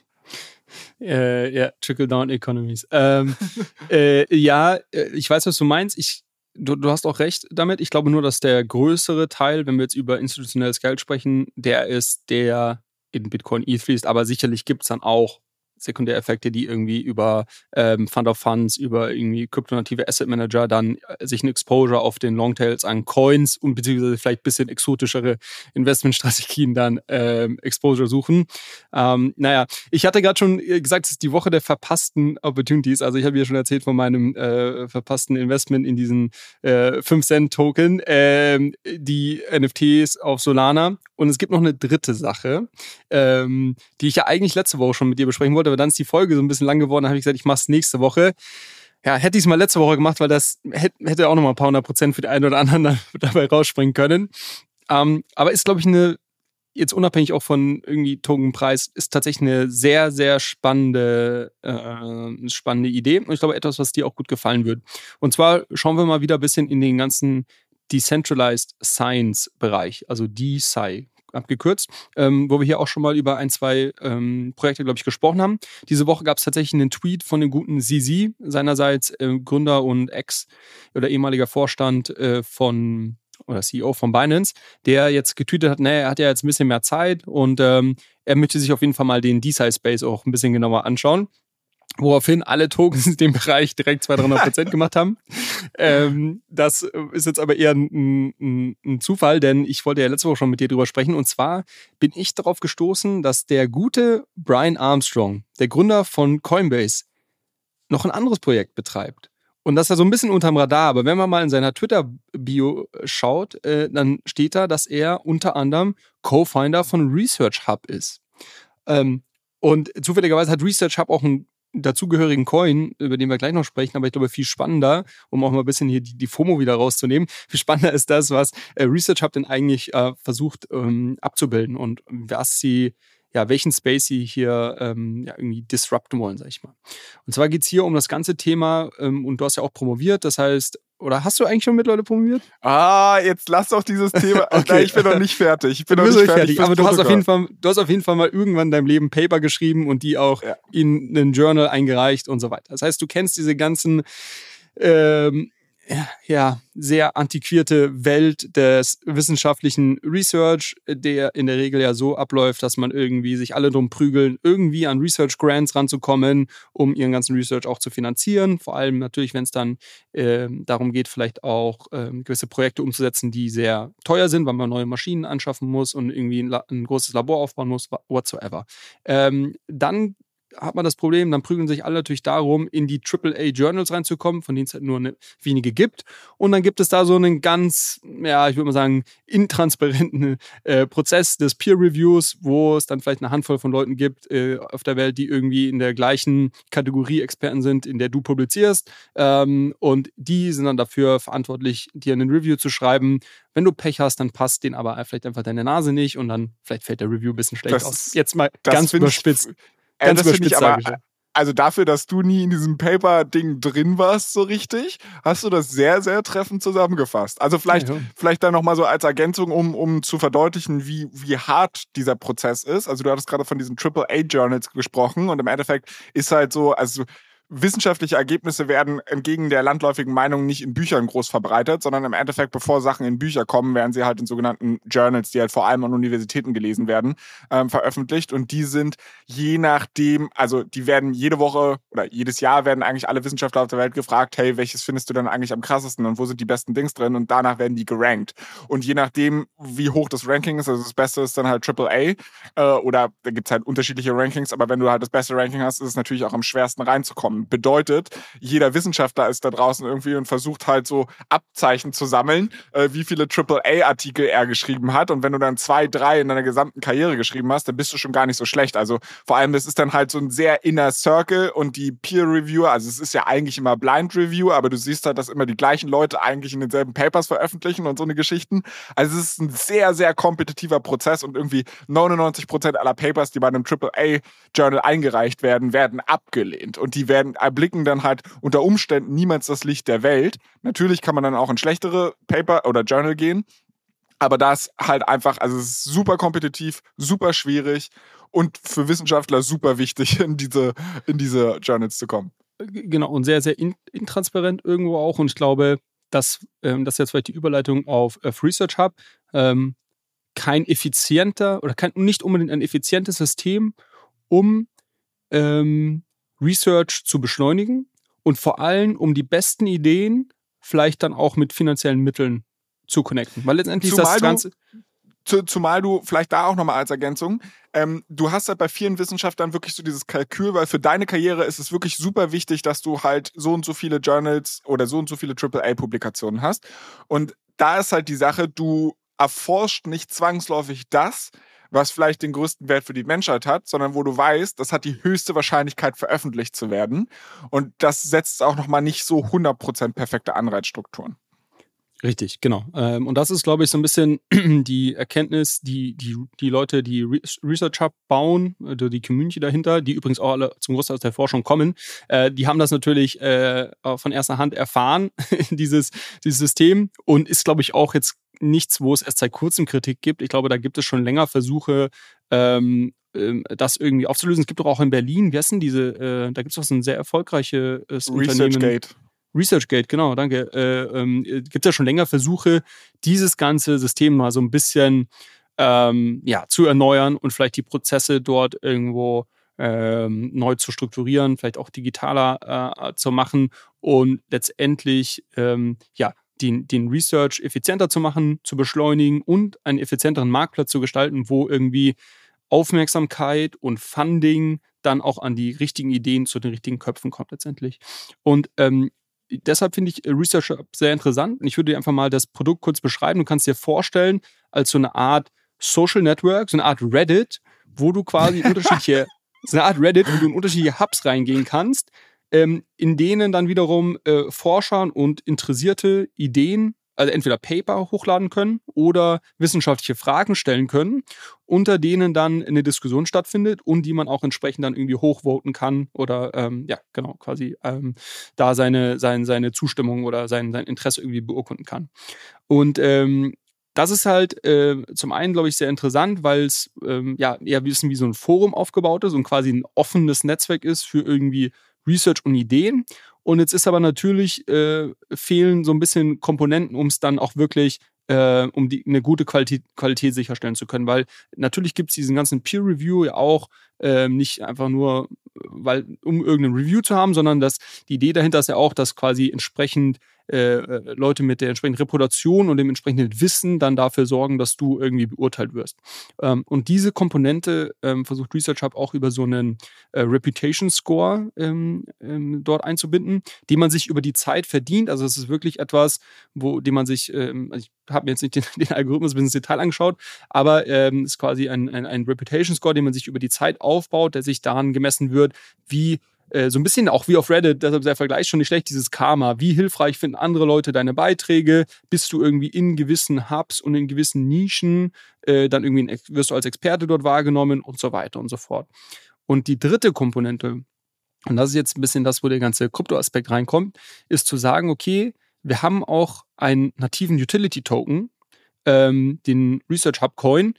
Äh, ja, Trickle-Down-Economies. Ähm, äh, ja, äh, ich weiß, was du meinst. Ich, du, du hast auch recht damit. Ich glaube nur, dass der größere Teil, wenn wir jetzt über institutionelles Geld sprechen, der ist, der in Bitcoin ETH fließt. Aber sicherlich gibt es dann auch Sekundäreffekte, die irgendwie über ähm, Fund of Funds, über irgendwie kryptonative Asset Manager dann äh, sich ein Exposure auf den Longtails an Coins und beziehungsweise vielleicht ein bisschen exotischere Investmentstrategien dann ähm, Exposure suchen. Ähm, naja, ich hatte gerade schon äh, gesagt, es ist die Woche der verpassten Opportunities. Also ich habe ja schon erzählt von meinem äh, verpassten Investment in diesen äh, 5-Cent-Token, äh, die NFTs auf Solana. Und es gibt noch eine dritte Sache, ähm, die ich ja eigentlich letzte Woche schon mit dir besprechen wollte aber dann ist die Folge so ein bisschen lang geworden. Da habe ich gesagt, ich mache es nächste Woche. Ja, hätte ich es mal letzte Woche gemacht, weil das hätte auch noch mal ein paar hundert Prozent für die einen oder anderen dabei rausspringen können. Ähm, aber ist, glaube ich, eine, jetzt unabhängig auch von irgendwie Tokenpreis, ist tatsächlich eine sehr, sehr spannende, äh, spannende Idee. Und ich glaube, etwas, was dir auch gut gefallen wird. Und zwar schauen wir mal wieder ein bisschen in den ganzen Decentralized Science Bereich, also DeSci abgekürzt, ähm, wo wir hier auch schon mal über ein, zwei ähm, Projekte, glaube ich, gesprochen haben. Diese Woche gab es tatsächlich einen Tweet von dem guten Zizi, seinerseits äh, Gründer und Ex- oder ehemaliger Vorstand äh, von oder CEO von Binance, der jetzt getweetet hat, naja, er hat ja jetzt ein bisschen mehr Zeit und ähm, er möchte sich auf jeden Fall mal den D-Size-Space auch ein bisschen genauer anschauen woraufhin alle Tokens in dem Bereich direkt 200, 300 Prozent gemacht haben. Ähm, das ist jetzt aber eher ein, ein, ein, Zufall, denn ich wollte ja letzte Woche schon mit dir drüber sprechen. Und zwar bin ich darauf gestoßen, dass der gute Brian Armstrong, der Gründer von Coinbase, noch ein anderes Projekt betreibt. Und das ist ja so ein bisschen unterm Radar. Aber wenn man mal in seiner Twitter-Bio schaut, äh, dann steht da, dass er unter anderem Co-Founder von Research Hub ist. Ähm, und zufälligerweise hat Research Hub auch ein dazugehörigen Coin, über den wir gleich noch sprechen, aber ich glaube viel spannender, um auch mal ein bisschen hier die, die FOMO wieder rauszunehmen, viel spannender ist das, was äh, Research Hub denn eigentlich äh, versucht ähm, abzubilden und was sie ja, welchen Space sie hier ähm, ja, irgendwie disrupten wollen, sag ich mal. Und zwar geht's hier um das ganze Thema, ähm, und du hast ja auch promoviert, das heißt, oder hast du eigentlich schon mittlerweile promoviert? Ah, jetzt lass doch dieses Thema. okay. Nein, ich bin noch nicht fertig. Ich bin noch nicht fertig. fertig aber du hast, auf jeden Fall, du hast auf jeden Fall mal irgendwann in deinem Leben Paper geschrieben und die auch ja. in einen Journal eingereicht und so weiter. Das heißt, du kennst diese ganzen ähm, ja, sehr antiquierte Welt des wissenschaftlichen Research, der in der Regel ja so abläuft, dass man irgendwie sich alle drum prügeln, irgendwie an Research Grants ranzukommen, um ihren ganzen Research auch zu finanzieren. Vor allem natürlich, wenn es dann äh, darum geht, vielleicht auch äh, gewisse Projekte umzusetzen, die sehr teuer sind, weil man neue Maschinen anschaffen muss und irgendwie ein, ein großes Labor aufbauen muss, whatsoever. Ähm, dann hat man das Problem, dann prügeln sich alle natürlich darum, in die AAA-Journals reinzukommen, von denen es halt nur eine, wenige gibt. Und dann gibt es da so einen ganz, ja, ich würde mal sagen, intransparenten äh, Prozess des Peer-Reviews, wo es dann vielleicht eine Handvoll von Leuten gibt äh, auf der Welt, die irgendwie in der gleichen Kategorie Experten sind, in der du publizierst. Ähm, und die sind dann dafür verantwortlich, dir einen Review zu schreiben. Wenn du Pech hast, dann passt denen aber vielleicht einfach deine Nase nicht und dann vielleicht fällt der Review ein bisschen schlecht das, aus. Jetzt mal ganz überspitzt. Äh, Ganz das ich aber, also dafür, dass du nie in diesem Paper-Ding drin warst, so richtig, hast du das sehr, sehr treffend zusammengefasst. Also vielleicht, ja, ja. vielleicht dann nochmal so als Ergänzung, um, um zu verdeutlichen, wie, wie hart dieser Prozess ist. Also du hattest gerade von diesen AAA-Journals gesprochen und im Endeffekt ist halt so, also wissenschaftliche Ergebnisse werden entgegen der landläufigen Meinung nicht in Büchern groß verbreitet, sondern im Endeffekt, bevor Sachen in Bücher kommen, werden sie halt in sogenannten Journals, die halt vor allem an Universitäten gelesen werden, ähm, veröffentlicht. Und die sind je nachdem, also die werden jede Woche oder jedes Jahr werden eigentlich alle Wissenschaftler auf der Welt gefragt, hey, welches findest du denn eigentlich am krassesten und wo sind die besten Dings drin? Und danach werden die gerankt. Und je nachdem, wie hoch das Ranking ist, also das Beste ist dann halt AAA äh, oder da gibt's halt unterschiedliche Rankings, aber wenn du halt das beste Ranking hast, ist es natürlich auch am schwersten reinzukommen. Bedeutet, jeder Wissenschaftler ist da draußen irgendwie und versucht halt so Abzeichen zu sammeln, äh, wie viele AAA-Artikel er geschrieben hat. Und wenn du dann zwei, drei in deiner gesamten Karriere geschrieben hast, dann bist du schon gar nicht so schlecht. Also vor allem, das ist dann halt so ein sehr inner Circle und die Peer-Reviewer, also es ist ja eigentlich immer Blind Review, aber du siehst halt, dass immer die gleichen Leute eigentlich in denselben Papers veröffentlichen und so eine Geschichten. Also es ist ein sehr, sehr kompetitiver Prozess und irgendwie 99 Prozent aller Papers, die bei einem AAA-Journal eingereicht werden, werden abgelehnt. Und die werden erblicken dann halt unter Umständen niemals das Licht der Welt. Natürlich kann man dann auch in schlechtere Paper oder Journal gehen. Aber das halt einfach, also es ist super kompetitiv, super schwierig und für Wissenschaftler super wichtig, in diese, in diese Journals zu kommen. Genau, und sehr, sehr intransparent irgendwo auch. Und ich glaube, dass ähm, das jetzt vielleicht die Überleitung auf, auf Research Hub. Ähm, kein effizienter oder kein, nicht unbedingt ein effizientes System, um ähm, Research zu beschleunigen und vor allem um die besten Ideen vielleicht dann auch mit finanziellen Mitteln zu connecten. Weil letztendlich zumal ist das Ganze. Du, zumal du vielleicht da auch nochmal als Ergänzung, ähm, du hast halt bei vielen Wissenschaftlern wirklich so dieses Kalkül, weil für deine Karriere ist es wirklich super wichtig, dass du halt so und so viele Journals oder so und so viele AAA-Publikationen hast. Und da ist halt die Sache, du erforscht nicht zwangsläufig das, was vielleicht den größten Wert für die Menschheit hat, sondern wo du weißt, das hat die höchste Wahrscheinlichkeit veröffentlicht zu werden. Und das setzt auch nochmal nicht so 100% perfekte Anreizstrukturen. Richtig, genau. Ähm, und das ist, glaube ich, so ein bisschen die Erkenntnis, die die, die Leute, die Research Hub bauen, also die Community dahinter, die übrigens auch alle zum Großteil aus der Forschung kommen, äh, die haben das natürlich äh, von erster Hand erfahren, dieses, dieses System, und ist, glaube ich, auch jetzt nichts, wo es erst seit kurzem Kritik gibt. Ich glaube, da gibt es schon länger Versuche, ähm, ähm das irgendwie aufzulösen. Es gibt doch auch in Berlin, wie heißt denn diese, äh, da gibt es doch so ein sehr erfolgreiches Unternehmen. ResearchGate. ResearchGate, genau, danke. Äh, ähm, gibt ja schon länger Versuche, dieses ganze System mal so ein bisschen ähm, ja, zu erneuern und vielleicht die Prozesse dort irgendwo ähm, neu zu strukturieren, vielleicht auch digitaler äh, zu machen und letztendlich ähm, ja, den, den Research effizienter zu machen, zu beschleunigen und einen effizienteren Marktplatz zu gestalten, wo irgendwie Aufmerksamkeit und Funding dann auch an die richtigen Ideen zu den richtigen Köpfen kommt letztendlich. Und ähm, deshalb finde ich Research sehr interessant. Und ich würde dir einfach mal das Produkt kurz beschreiben. Du kannst dir vorstellen, als so eine Art Social Network, so eine Art Reddit, wo du quasi unterschiedliche, so eine Art Reddit, wo du in unterschiedliche Hubs reingehen kannst, ähm, in denen dann wiederum äh, Forscher und interessierte Ideen, also entweder Paper hochladen können oder wissenschaftliche Fragen stellen können, unter denen dann eine Diskussion stattfindet und die man auch entsprechend dann irgendwie hochvoten kann oder ähm, ja, genau, quasi ähm, da seine, seine, seine Zustimmung oder sein, sein Interesse irgendwie beurkunden kann. Und ähm, das ist halt äh, zum einen, glaube ich, sehr interessant, weil es ähm, ja eher bisschen wie so ein Forum aufgebaut ist und quasi ein offenes Netzwerk ist für irgendwie Research und Ideen. Und jetzt ist aber natürlich, äh, fehlen so ein bisschen Komponenten, um es dann auch wirklich äh, um die, eine gute Qualität, Qualität sicherstellen zu können. Weil natürlich gibt es diesen ganzen Peer Review ja auch äh, nicht einfach nur, weil, um irgendein Review zu haben, sondern dass die Idee dahinter ist ja auch, dass quasi entsprechend äh, äh, Leute mit der entsprechenden Reputation und dem entsprechenden Wissen dann dafür sorgen, dass du irgendwie beurteilt wirst. Ähm, und diese Komponente ähm, versucht Research Hub auch über so einen äh, Reputation Score ähm, ähm, dort einzubinden, die man sich über die Zeit verdient. Also es ist wirklich etwas, wo, dem man sich, ähm, also ich habe mir jetzt nicht den, den, Algorithmus bis ins Detail angeschaut, aber ähm, ist quasi ein, ein, ein Reputation Score, den man sich über die Zeit aufbaut, der sich daran gemessen wird, wie äh, so ein bisschen auch wie auf Reddit, deshalb ist der Vergleich schon nicht schlecht, dieses Karma. Wie hilfreich finden andere Leute deine Beiträge? Bist du irgendwie in gewissen Hubs und in gewissen Nischen, äh, dann irgendwie ein, wirst du als Experte dort wahrgenommen und so weiter und so fort. Und die dritte Komponente, und das ist jetzt ein bisschen das, wo der ganze Krypto-Aspekt reinkommt, ist zu sagen, okay, wir haben auch einen nativen Utility-Token, ähm, den Research Hub Coin,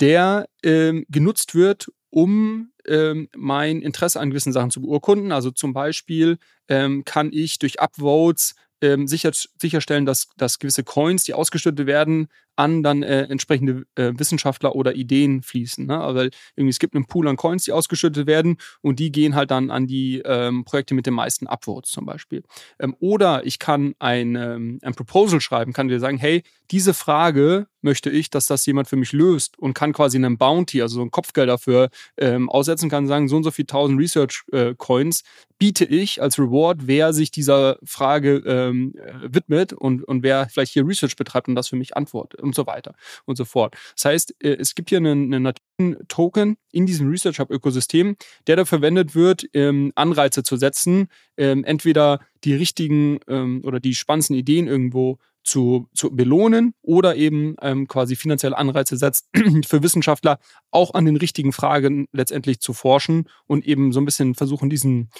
der ähm, genutzt wird, um ähm, mein Interesse an gewissen Sachen zu beurkunden. Also zum Beispiel ähm, kann ich durch Upvotes ähm, sicher, sicherstellen, dass, dass gewisse Coins, die ausgeschüttet werden, an dann äh, entsprechende äh, Wissenschaftler oder Ideen fließen. Ne? Weil irgendwie es gibt einen Pool an Coins, die ausgeschüttet werden und die gehen halt dann an die ähm, Projekte mit den meisten Upvotes zum Beispiel. Ähm, oder ich kann ein, ähm, ein Proposal schreiben, kann dir sagen, hey, diese Frage möchte ich, dass das jemand für mich löst und kann quasi einen Bounty, also so ein Kopfgeld dafür ähm, aussetzen, kann sagen, so und so viel tausend Research äh, Coins biete ich als Reward, wer sich dieser Frage ähm, äh, widmet und, und wer vielleicht hier Research betreibt und das für mich antwortet und so weiter und so fort. Das heißt, äh, es gibt hier einen, einen natürlichen Token in diesem Research Hub Ökosystem, der da verwendet wird, ähm, Anreize zu setzen, ähm, entweder die richtigen ähm, oder die spannendsten Ideen irgendwo zu, zu belohnen oder eben ähm, quasi finanzielle Anreize setzt für Wissenschaftler auch an den richtigen Fragen letztendlich zu forschen und eben so ein bisschen versuchen, diesen,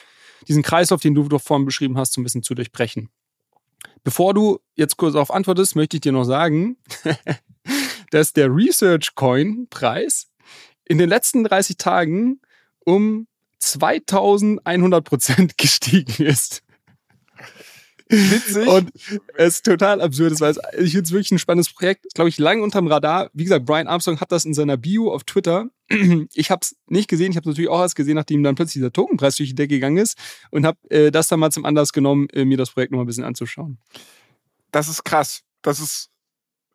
diesen Kreislauf, den du vorhin beschrieben hast, so ein bisschen zu durchbrechen. Bevor du jetzt kurz darauf antwortest, möchte ich dir noch sagen, dass der Research Coin Preis in den letzten 30 Tagen um 2100 Prozent gestiegen ist. Witzig. Und es ist total absurd. Es war jetzt, ich finde es wirklich ein spannendes Projekt. Ist, glaube ich, lang unterm Radar. Wie gesagt, Brian Armstrong hat das in seiner Bio auf Twitter. Ich habe es nicht gesehen. Ich habe es natürlich auch erst gesehen, nachdem dann plötzlich dieser Tokenpreis durch die Decke gegangen ist. Und habe äh, das dann mal zum Anlass genommen, äh, mir das Projekt noch mal ein bisschen anzuschauen. Das ist krass. Das ist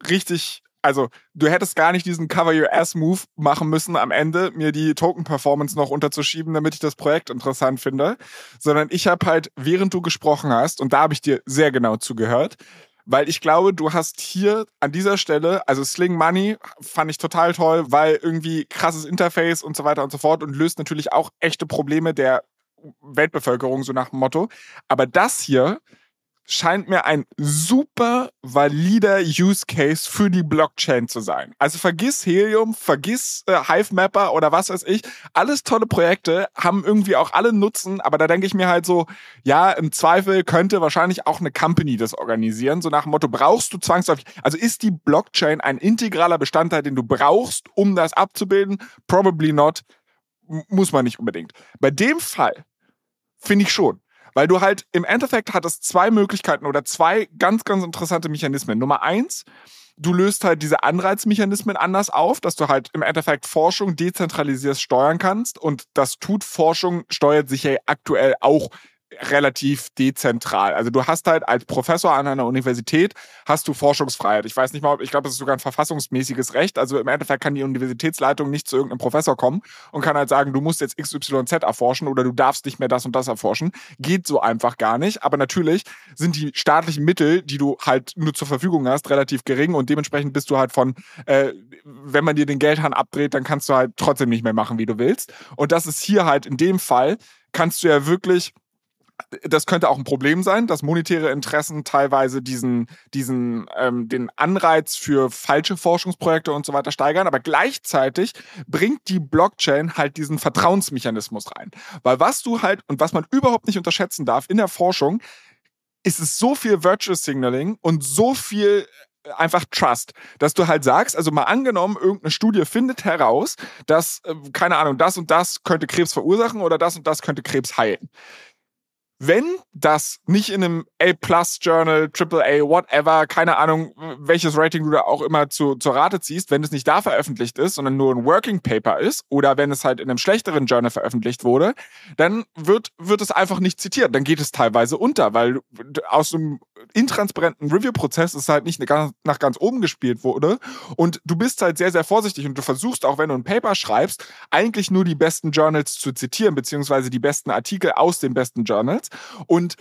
richtig also du hättest gar nicht diesen Cover Your Ass Move machen müssen am Ende, mir die Token Performance noch unterzuschieben, damit ich das Projekt interessant finde, sondern ich habe halt, während du gesprochen hast, und da habe ich dir sehr genau zugehört, weil ich glaube, du hast hier an dieser Stelle, also Sling Money fand ich total toll, weil irgendwie krasses Interface und so weiter und so fort und löst natürlich auch echte Probleme der Weltbevölkerung, so nach dem Motto. Aber das hier scheint mir ein super valider Use Case für die Blockchain zu sein. Also vergiss Helium, vergiss äh, Hivemapper oder was weiß ich. Alles tolle Projekte, haben irgendwie auch alle Nutzen, aber da denke ich mir halt so, ja, im Zweifel könnte wahrscheinlich auch eine Company das organisieren. So nach dem Motto, brauchst du zwangsläufig, also ist die Blockchain ein integraler Bestandteil, den du brauchst, um das abzubilden? Probably not. Muss man nicht unbedingt. Bei dem Fall finde ich schon. Weil du halt im Endeffekt hattest zwei Möglichkeiten oder zwei ganz, ganz interessante Mechanismen. Nummer eins, du löst halt diese Anreizmechanismen anders auf, dass du halt im Endeffekt Forschung dezentralisiert steuern kannst. Und das tut Forschung, steuert sich ja aktuell auch relativ dezentral. Also du hast halt als Professor an einer Universität hast du Forschungsfreiheit. Ich weiß nicht mal, ich glaube, das ist sogar ein verfassungsmäßiges Recht. Also im Endeffekt kann die Universitätsleitung nicht zu irgendeinem Professor kommen und kann halt sagen, du musst jetzt XYZ erforschen oder du darfst nicht mehr das und das erforschen. Geht so einfach gar nicht. Aber natürlich sind die staatlichen Mittel, die du halt nur zur Verfügung hast, relativ gering und dementsprechend bist du halt von, äh, wenn man dir den Geldhahn abdreht, dann kannst du halt trotzdem nicht mehr machen, wie du willst. Und das ist hier halt in dem Fall, kannst du ja wirklich das könnte auch ein Problem sein, dass monetäre Interessen teilweise diesen, diesen, ähm, den Anreiz für falsche Forschungsprojekte und so weiter steigern, aber gleichzeitig bringt die Blockchain halt diesen Vertrauensmechanismus rein. Weil was du halt und was man überhaupt nicht unterschätzen darf in der Forschung, ist es so viel Virtual Signaling und so viel äh, einfach Trust, dass du halt sagst, also mal angenommen, irgendeine Studie findet heraus, dass, äh, keine Ahnung, das und das könnte Krebs verursachen oder das und das könnte Krebs heilen wenn das nicht in einem A-Plus-Journal, AAA, whatever, keine Ahnung, welches Rating du da auch immer zu, zur Rate ziehst, wenn es nicht da veröffentlicht ist, sondern nur ein Working Paper ist oder wenn es halt in einem schlechteren Journal veröffentlicht wurde, dann wird, wird es einfach nicht zitiert. Dann geht es teilweise unter, weil aus einem intransparenten Review-Prozess es halt nicht nach ganz oben gespielt wurde und du bist halt sehr, sehr vorsichtig und du versuchst auch, wenn du ein Paper schreibst, eigentlich nur die besten Journals zu zitieren, beziehungsweise die besten Artikel aus den besten Journals. Und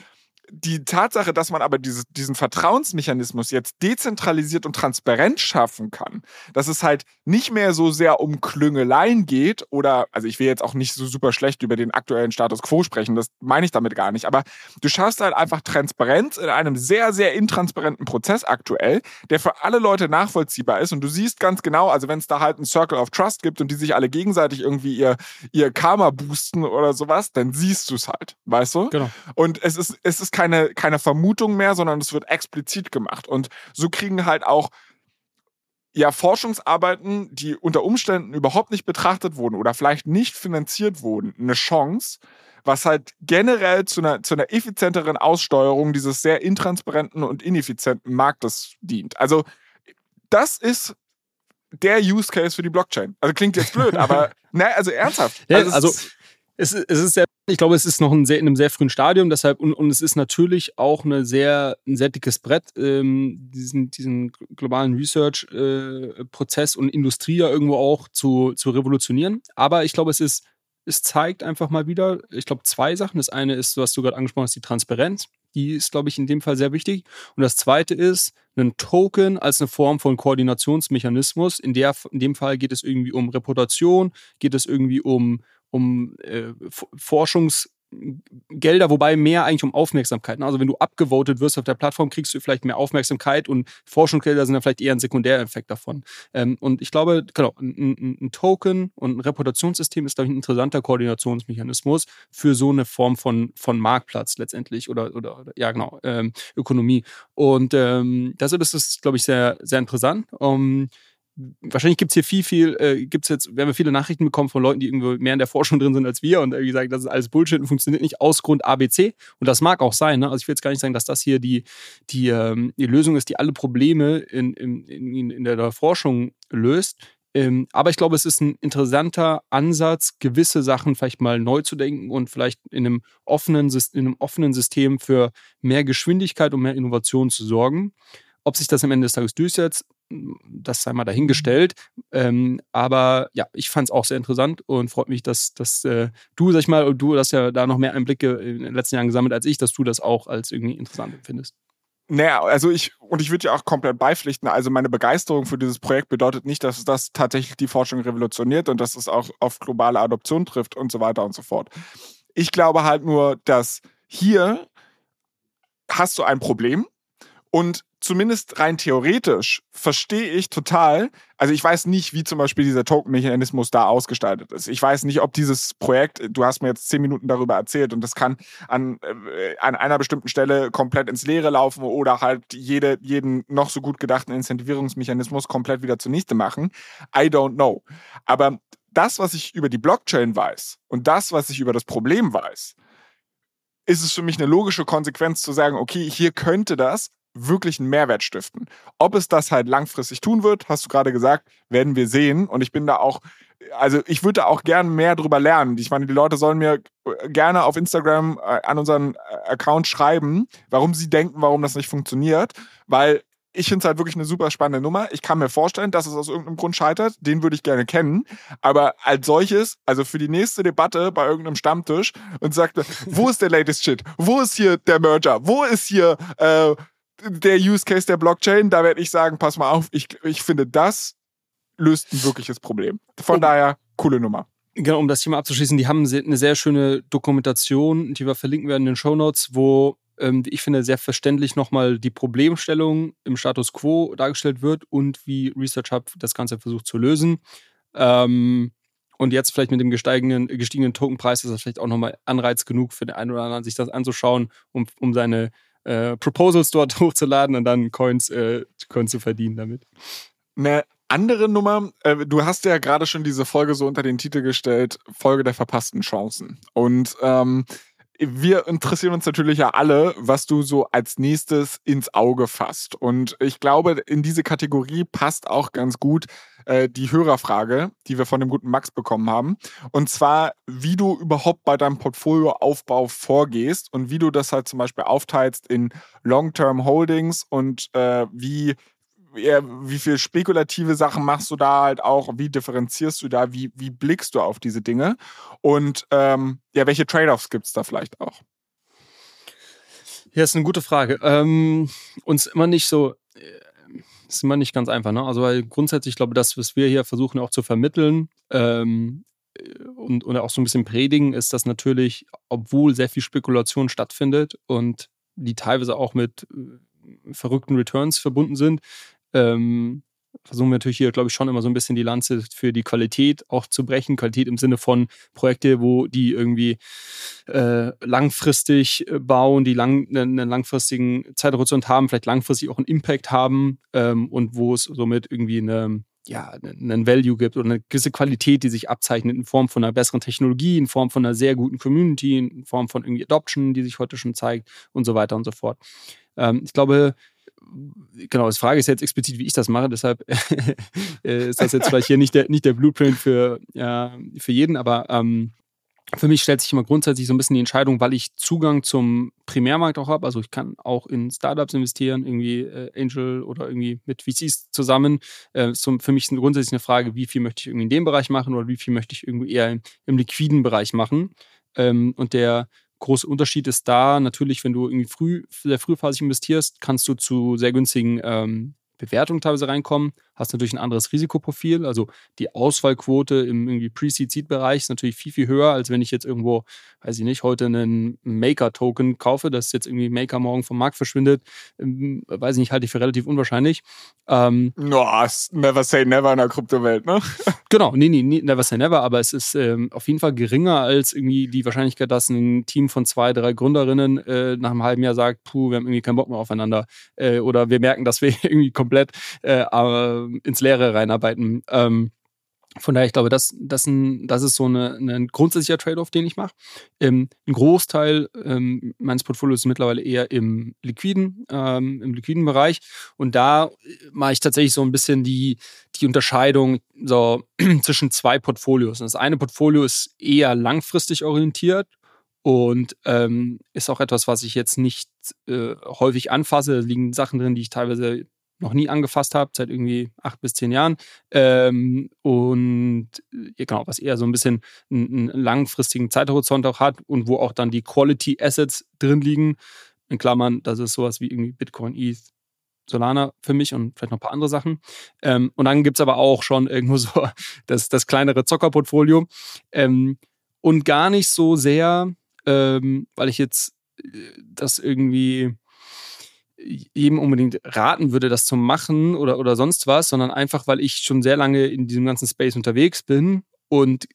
die Tatsache, dass man aber diese, diesen Vertrauensmechanismus jetzt dezentralisiert und transparent schaffen kann, dass es halt nicht mehr so sehr um Klüngeleien geht oder, also ich will jetzt auch nicht so super schlecht über den aktuellen Status quo sprechen, das meine ich damit gar nicht, aber du schaffst halt einfach Transparenz in einem sehr, sehr intransparenten Prozess aktuell, der für alle Leute nachvollziehbar ist und du siehst ganz genau, also wenn es da halt einen Circle of Trust gibt und die sich alle gegenseitig irgendwie ihr, ihr Karma boosten oder sowas, dann siehst du es halt, weißt du? Genau. Und es ist, es ist keine, keine Vermutung mehr, sondern es wird explizit gemacht. Und so kriegen halt auch ja Forschungsarbeiten, die unter Umständen überhaupt nicht betrachtet wurden oder vielleicht nicht finanziert wurden, eine Chance, was halt generell zu einer, zu einer effizienteren Aussteuerung dieses sehr intransparenten und ineffizienten Marktes dient. Also das ist der Use Case für die Blockchain. Also klingt jetzt blöd, aber ne, also ernsthaft. Ja, also, also es, es ist sehr, ich glaube, es ist noch ein sehr, in einem sehr frühen Stadium, deshalb, und, und es ist natürlich auch eine sehr, ein sehr dickes Brett, ähm, diesen, diesen globalen Research-Prozess äh, und Industrie ja irgendwo auch zu, zu revolutionieren. Aber ich glaube, es ist, es zeigt einfach mal wieder, ich glaube, zwei Sachen. Das eine ist, was du gerade angesprochen hast, die Transparenz. Die ist, glaube ich, in dem Fall sehr wichtig. Und das zweite ist, ein Token als eine Form von Koordinationsmechanismus. In, der, in dem Fall geht es irgendwie um Reputation, geht es irgendwie um um äh, Forschungs- Gelder, wobei mehr eigentlich um Aufmerksamkeit. Ne? Also wenn du abgevotet wirst auf der Plattform, kriegst du vielleicht mehr Aufmerksamkeit und Forschungsgelder sind dann vielleicht eher ein Sekundäreffekt davon. Ähm, und ich glaube, genau, ein, ein, Token und ein Reputationssystem ist, glaube ich, ein interessanter Koordinationsmechanismus für so eine Form von, von Marktplatz letztendlich oder, oder ja genau, ähm, Ökonomie. Und ähm, deshalb ist es, glaube ich, sehr, sehr interessant. Um, wahrscheinlich gibt es hier viel, viel, äh, gibt's jetzt, werden wir viele Nachrichten bekommen von Leuten, die irgendwo mehr in der Forschung drin sind als wir und irgendwie sagen, das ist alles Bullshit und funktioniert nicht aus Grund ABC. Und das mag auch sein. Ne? Also ich will jetzt gar nicht sagen, dass das hier die, die, ähm, die Lösung ist, die alle Probleme in, in, in, in der Forschung löst. Ähm, aber ich glaube, es ist ein interessanter Ansatz, gewisse Sachen vielleicht mal neu zu denken und vielleicht in einem offenen, in einem offenen System für mehr Geschwindigkeit und mehr Innovation zu sorgen. Ob sich das am Ende des Tages durchsetzt, das sei mal dahingestellt. Ähm, aber ja, ich fand es auch sehr interessant und freut mich, dass, dass äh, du, sag ich mal, du hast ja da noch mehr Einblicke in den letzten Jahren gesammelt als ich, dass du das auch als irgendwie interessant empfindest. Naja, also ich, und ich würde ja auch komplett beipflichten, also meine Begeisterung für dieses Projekt bedeutet nicht, dass das tatsächlich die Forschung revolutioniert und dass es auch auf globale Adoption trifft und so weiter und so fort. Ich glaube halt nur, dass hier hast du ein Problem und zumindest rein theoretisch verstehe ich total, also ich weiß nicht, wie zum Beispiel dieser Token-Mechanismus da ausgestaltet ist. Ich weiß nicht, ob dieses Projekt, du hast mir jetzt zehn Minuten darüber erzählt und das kann an, äh, an einer bestimmten Stelle komplett ins Leere laufen oder halt jede, jeden noch so gut gedachten Incentivierungsmechanismus komplett wieder zunichte machen. I don't know. Aber das, was ich über die Blockchain weiß und das, was ich über das Problem weiß, ist es für mich eine logische Konsequenz zu sagen, okay, hier könnte das wirklich einen Mehrwert stiften. Ob es das halt langfristig tun wird, hast du gerade gesagt, werden wir sehen. Und ich bin da auch, also ich würde da auch gerne mehr drüber lernen. Ich meine, die Leute sollen mir gerne auf Instagram äh, an unseren äh, Account schreiben, warum sie denken, warum das nicht funktioniert, weil ich finde es halt wirklich eine super spannende Nummer. Ich kann mir vorstellen, dass es aus irgendeinem Grund scheitert. Den würde ich gerne kennen. Aber als solches, also für die nächste Debatte bei irgendeinem Stammtisch und sagte, wo ist der latest Shit? Wo ist hier der Merger? Wo ist hier äh, der Use Case der Blockchain, da werde ich sagen, pass mal auf, ich, ich finde, das löst ein wirkliches Problem. Von oh. daher, coole Nummer. Genau, um das Thema abzuschließen, die haben eine sehr schöne Dokumentation, die wir verlinken werden in den Show Notes, wo ähm, ich finde, sehr verständlich nochmal die Problemstellung im Status quo dargestellt wird und wie Research Hub das Ganze versucht zu lösen. Ähm, und jetzt vielleicht mit dem gestiegenen, gestiegenen Tokenpreis ist das vielleicht auch nochmal Anreiz genug für den einen oder anderen, sich das anzuschauen, um, um seine äh, Proposals dort hochzuladen und dann Coins, äh, Coins zu verdienen damit. Eine andere Nummer, äh, du hast ja gerade schon diese Folge so unter den Titel gestellt, Folge der verpassten Chancen. Und ähm, wir interessieren uns natürlich ja alle, was du so als nächstes ins Auge fasst. Und ich glaube, in diese Kategorie passt auch ganz gut äh, die Hörerfrage, die wir von dem guten Max bekommen haben. Und zwar, wie du überhaupt bei deinem Portfolioaufbau vorgehst und wie du das halt zum Beispiel aufteilst in Long-Term Holdings und äh, wie wie viel spekulative Sachen machst du da halt auch? Wie differenzierst du da? Wie, wie blickst du auf diese Dinge? Und ähm, ja, welche Trade-offs gibt es da vielleicht auch? Ja, ist eine gute Frage. Ähm, uns immer nicht so, ist immer nicht ganz einfach. Ne? Also weil grundsätzlich, ich glaube, das, was wir hier versuchen auch zu vermitteln ähm, und, und auch so ein bisschen predigen, ist, dass natürlich, obwohl sehr viel Spekulation stattfindet und die teilweise auch mit äh, verrückten Returns verbunden sind, ähm, versuchen wir natürlich hier, glaube ich, schon immer so ein bisschen die Lanze für die Qualität auch zu brechen. Qualität im Sinne von Projekte, wo die irgendwie äh, langfristig äh, bauen, die lang, einen langfristigen Zeithorizont haben, vielleicht langfristig auch einen Impact haben ähm, und wo es somit irgendwie eine ja, einen Value gibt oder eine gewisse Qualität, die sich abzeichnet in Form von einer besseren Technologie, in Form von einer sehr guten Community, in Form von irgendwie Adoption, die sich heute schon zeigt und so weiter und so fort. Ähm, ich glaube, genau, die Frage ist jetzt explizit, wie ich das mache, deshalb äh, ist das jetzt vielleicht hier nicht der, nicht der Blueprint für, ja, für jeden, aber ähm, für mich stellt sich immer grundsätzlich so ein bisschen die Entscheidung, weil ich Zugang zum Primärmarkt auch habe. Also ich kann auch in Startups investieren, irgendwie äh, Angel oder irgendwie mit VCs zusammen. Äh, so für mich ist grundsätzlich eine Frage, wie viel möchte ich irgendwie in dem Bereich machen oder wie viel möchte ich irgendwie eher im, im liquiden Bereich machen. Ähm, und der große Unterschied ist da natürlich, wenn du irgendwie früh, sehr frühphasig investierst, kannst du zu sehr günstigen ähm, Bewertungen teilweise reinkommen hast natürlich ein anderes Risikoprofil. Also die Ausfallquote im irgendwie Pre-Seed-Seed-Bereich ist natürlich viel, viel höher, als wenn ich jetzt irgendwo, weiß ich nicht, heute einen Maker-Token kaufe, dass jetzt irgendwie Maker morgen vom Markt verschwindet. Ähm, weiß ich nicht, halte ich für relativ unwahrscheinlich. Ähm, no, never say never in der Kryptowelt, ne? genau, nee, nee, never say never, aber es ist ähm, auf jeden Fall geringer als irgendwie die Wahrscheinlichkeit, dass ein Team von zwei, drei Gründerinnen äh, nach einem halben Jahr sagt, puh, wir haben irgendwie keinen Bock mehr aufeinander. Äh, oder wir merken, dass wir irgendwie komplett äh, ins Leere reinarbeiten. Ähm, von daher, ich glaube, das, das, ein, das ist so eine, ein grundsätzlicher Trade-off, den ich mache. Ähm, ein Großteil ähm, meines Portfolios ist mittlerweile eher im liquiden, ähm, im liquiden Bereich. Und da mache ich tatsächlich so ein bisschen die, die Unterscheidung so, zwischen zwei Portfolios. Das eine Portfolio ist eher langfristig orientiert und ähm, ist auch etwas, was ich jetzt nicht äh, häufig anfasse. Da liegen Sachen drin, die ich teilweise noch nie angefasst habe, seit irgendwie acht bis zehn Jahren. Ähm, und ja, genau, was eher so ein bisschen einen, einen, langfristigen Zeithorizont auch hat und wo auch dann die Quality Assets drin liegen. In Klammern, das ist sowas wie irgendwie Bitcoin, ETH, Solana für mich und vielleicht noch ein paar andere Sachen. Ähm, und dann gibt es aber auch schon irgendwo so das, das kleinere Zockerportfolio. Ähm, und gar nicht so sehr, ähm, weil ich jetzt äh, das irgendwie jedem unbedingt raten würde, das zu machen oder, oder sonst was, sondern einfach, weil ich schon sehr lange in diesem ganzen Space unterwegs bin und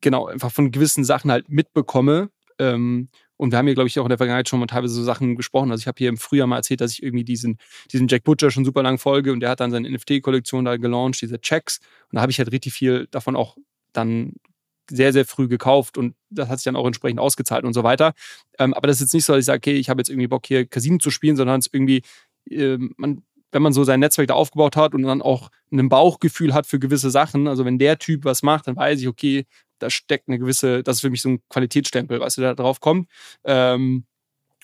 genau einfach von gewissen Sachen halt mitbekomme. Ähm, und wir haben hier, glaube ich, auch in der Vergangenheit schon mal teilweise so Sachen gesprochen. Also ich habe hier im Frühjahr mal erzählt, dass ich irgendwie diesen, diesen Jack Butcher schon super lang folge und der hat dann seine NFT-Kollektion da gelauncht, diese Checks. Und da habe ich halt richtig viel davon auch dann sehr, sehr früh gekauft und das hat sich dann auch entsprechend ausgezahlt und so weiter. Ähm, aber das ist jetzt nicht so, dass ich sage, okay, ich habe jetzt irgendwie Bock hier Casino zu spielen, sondern es ist irgendwie, äh, man, wenn man so sein Netzwerk da aufgebaut hat und dann auch ein Bauchgefühl hat für gewisse Sachen, also wenn der Typ was macht, dann weiß ich, okay, da steckt eine gewisse, das ist für mich so ein Qualitätsstempel, was da drauf kommt. Ähm,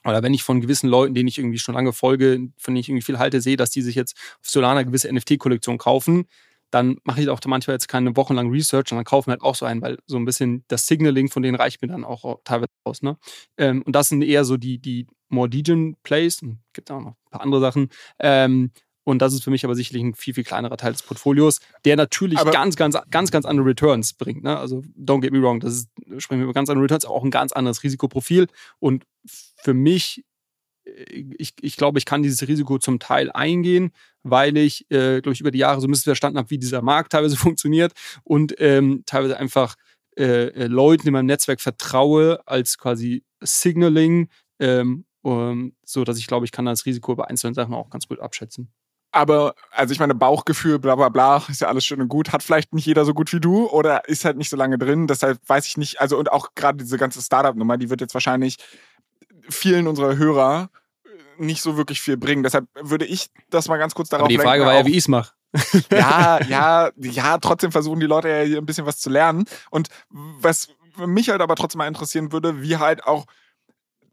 oder wenn ich von gewissen Leuten, denen ich irgendwie schon lange folge, von denen ich irgendwie viel halte, sehe, dass die sich jetzt auf Solana gewisse NFT-Kollektionen kaufen, dann mache ich auch manchmal jetzt keine wochenlang Research, sondern kaufe mir halt auch so ein, weil so ein bisschen das Signaling von denen reicht mir dann auch teilweise aus. Ne? Ähm, und das sind eher so die, die more Degen Plays, gibt auch noch ein paar andere Sachen. Ähm, und das ist für mich aber sicherlich ein viel, viel kleinerer Teil des Portfolios, der natürlich aber ganz, ganz, ganz, ganz andere Returns bringt. Ne? Also, don't get me wrong, das ist, sprechen wir über ganz andere Returns, aber auch ein ganz anderes Risikoprofil. Und für mich ich, ich glaube, ich kann dieses Risiko zum Teil eingehen, weil ich, äh, glaube ich, über die Jahre so ein bisschen verstanden habe, wie dieser Markt teilweise funktioniert und ähm, teilweise einfach äh, äh, Leuten in meinem Netzwerk vertraue als quasi Signaling, ähm, um, so dass ich glaube, ich kann das Risiko bei einzelnen Sachen auch ganz gut abschätzen. Aber, also ich meine, Bauchgefühl, bla bla bla, ist ja alles schön und gut. Hat vielleicht nicht jeder so gut wie du oder ist halt nicht so lange drin. Deshalb weiß ich nicht, also und auch gerade diese ganze Startup-Nummer, die wird jetzt wahrscheinlich vielen unserer Hörer äh, nicht so wirklich viel bringen. Deshalb würde ich das mal ganz kurz darauf Aber die Frage lenken, war ja, wie ich es mache. ja, ja, ja, trotzdem versuchen die Leute ja hier ein bisschen was zu lernen. Und was mich halt aber trotzdem mal interessieren würde, wie halt auch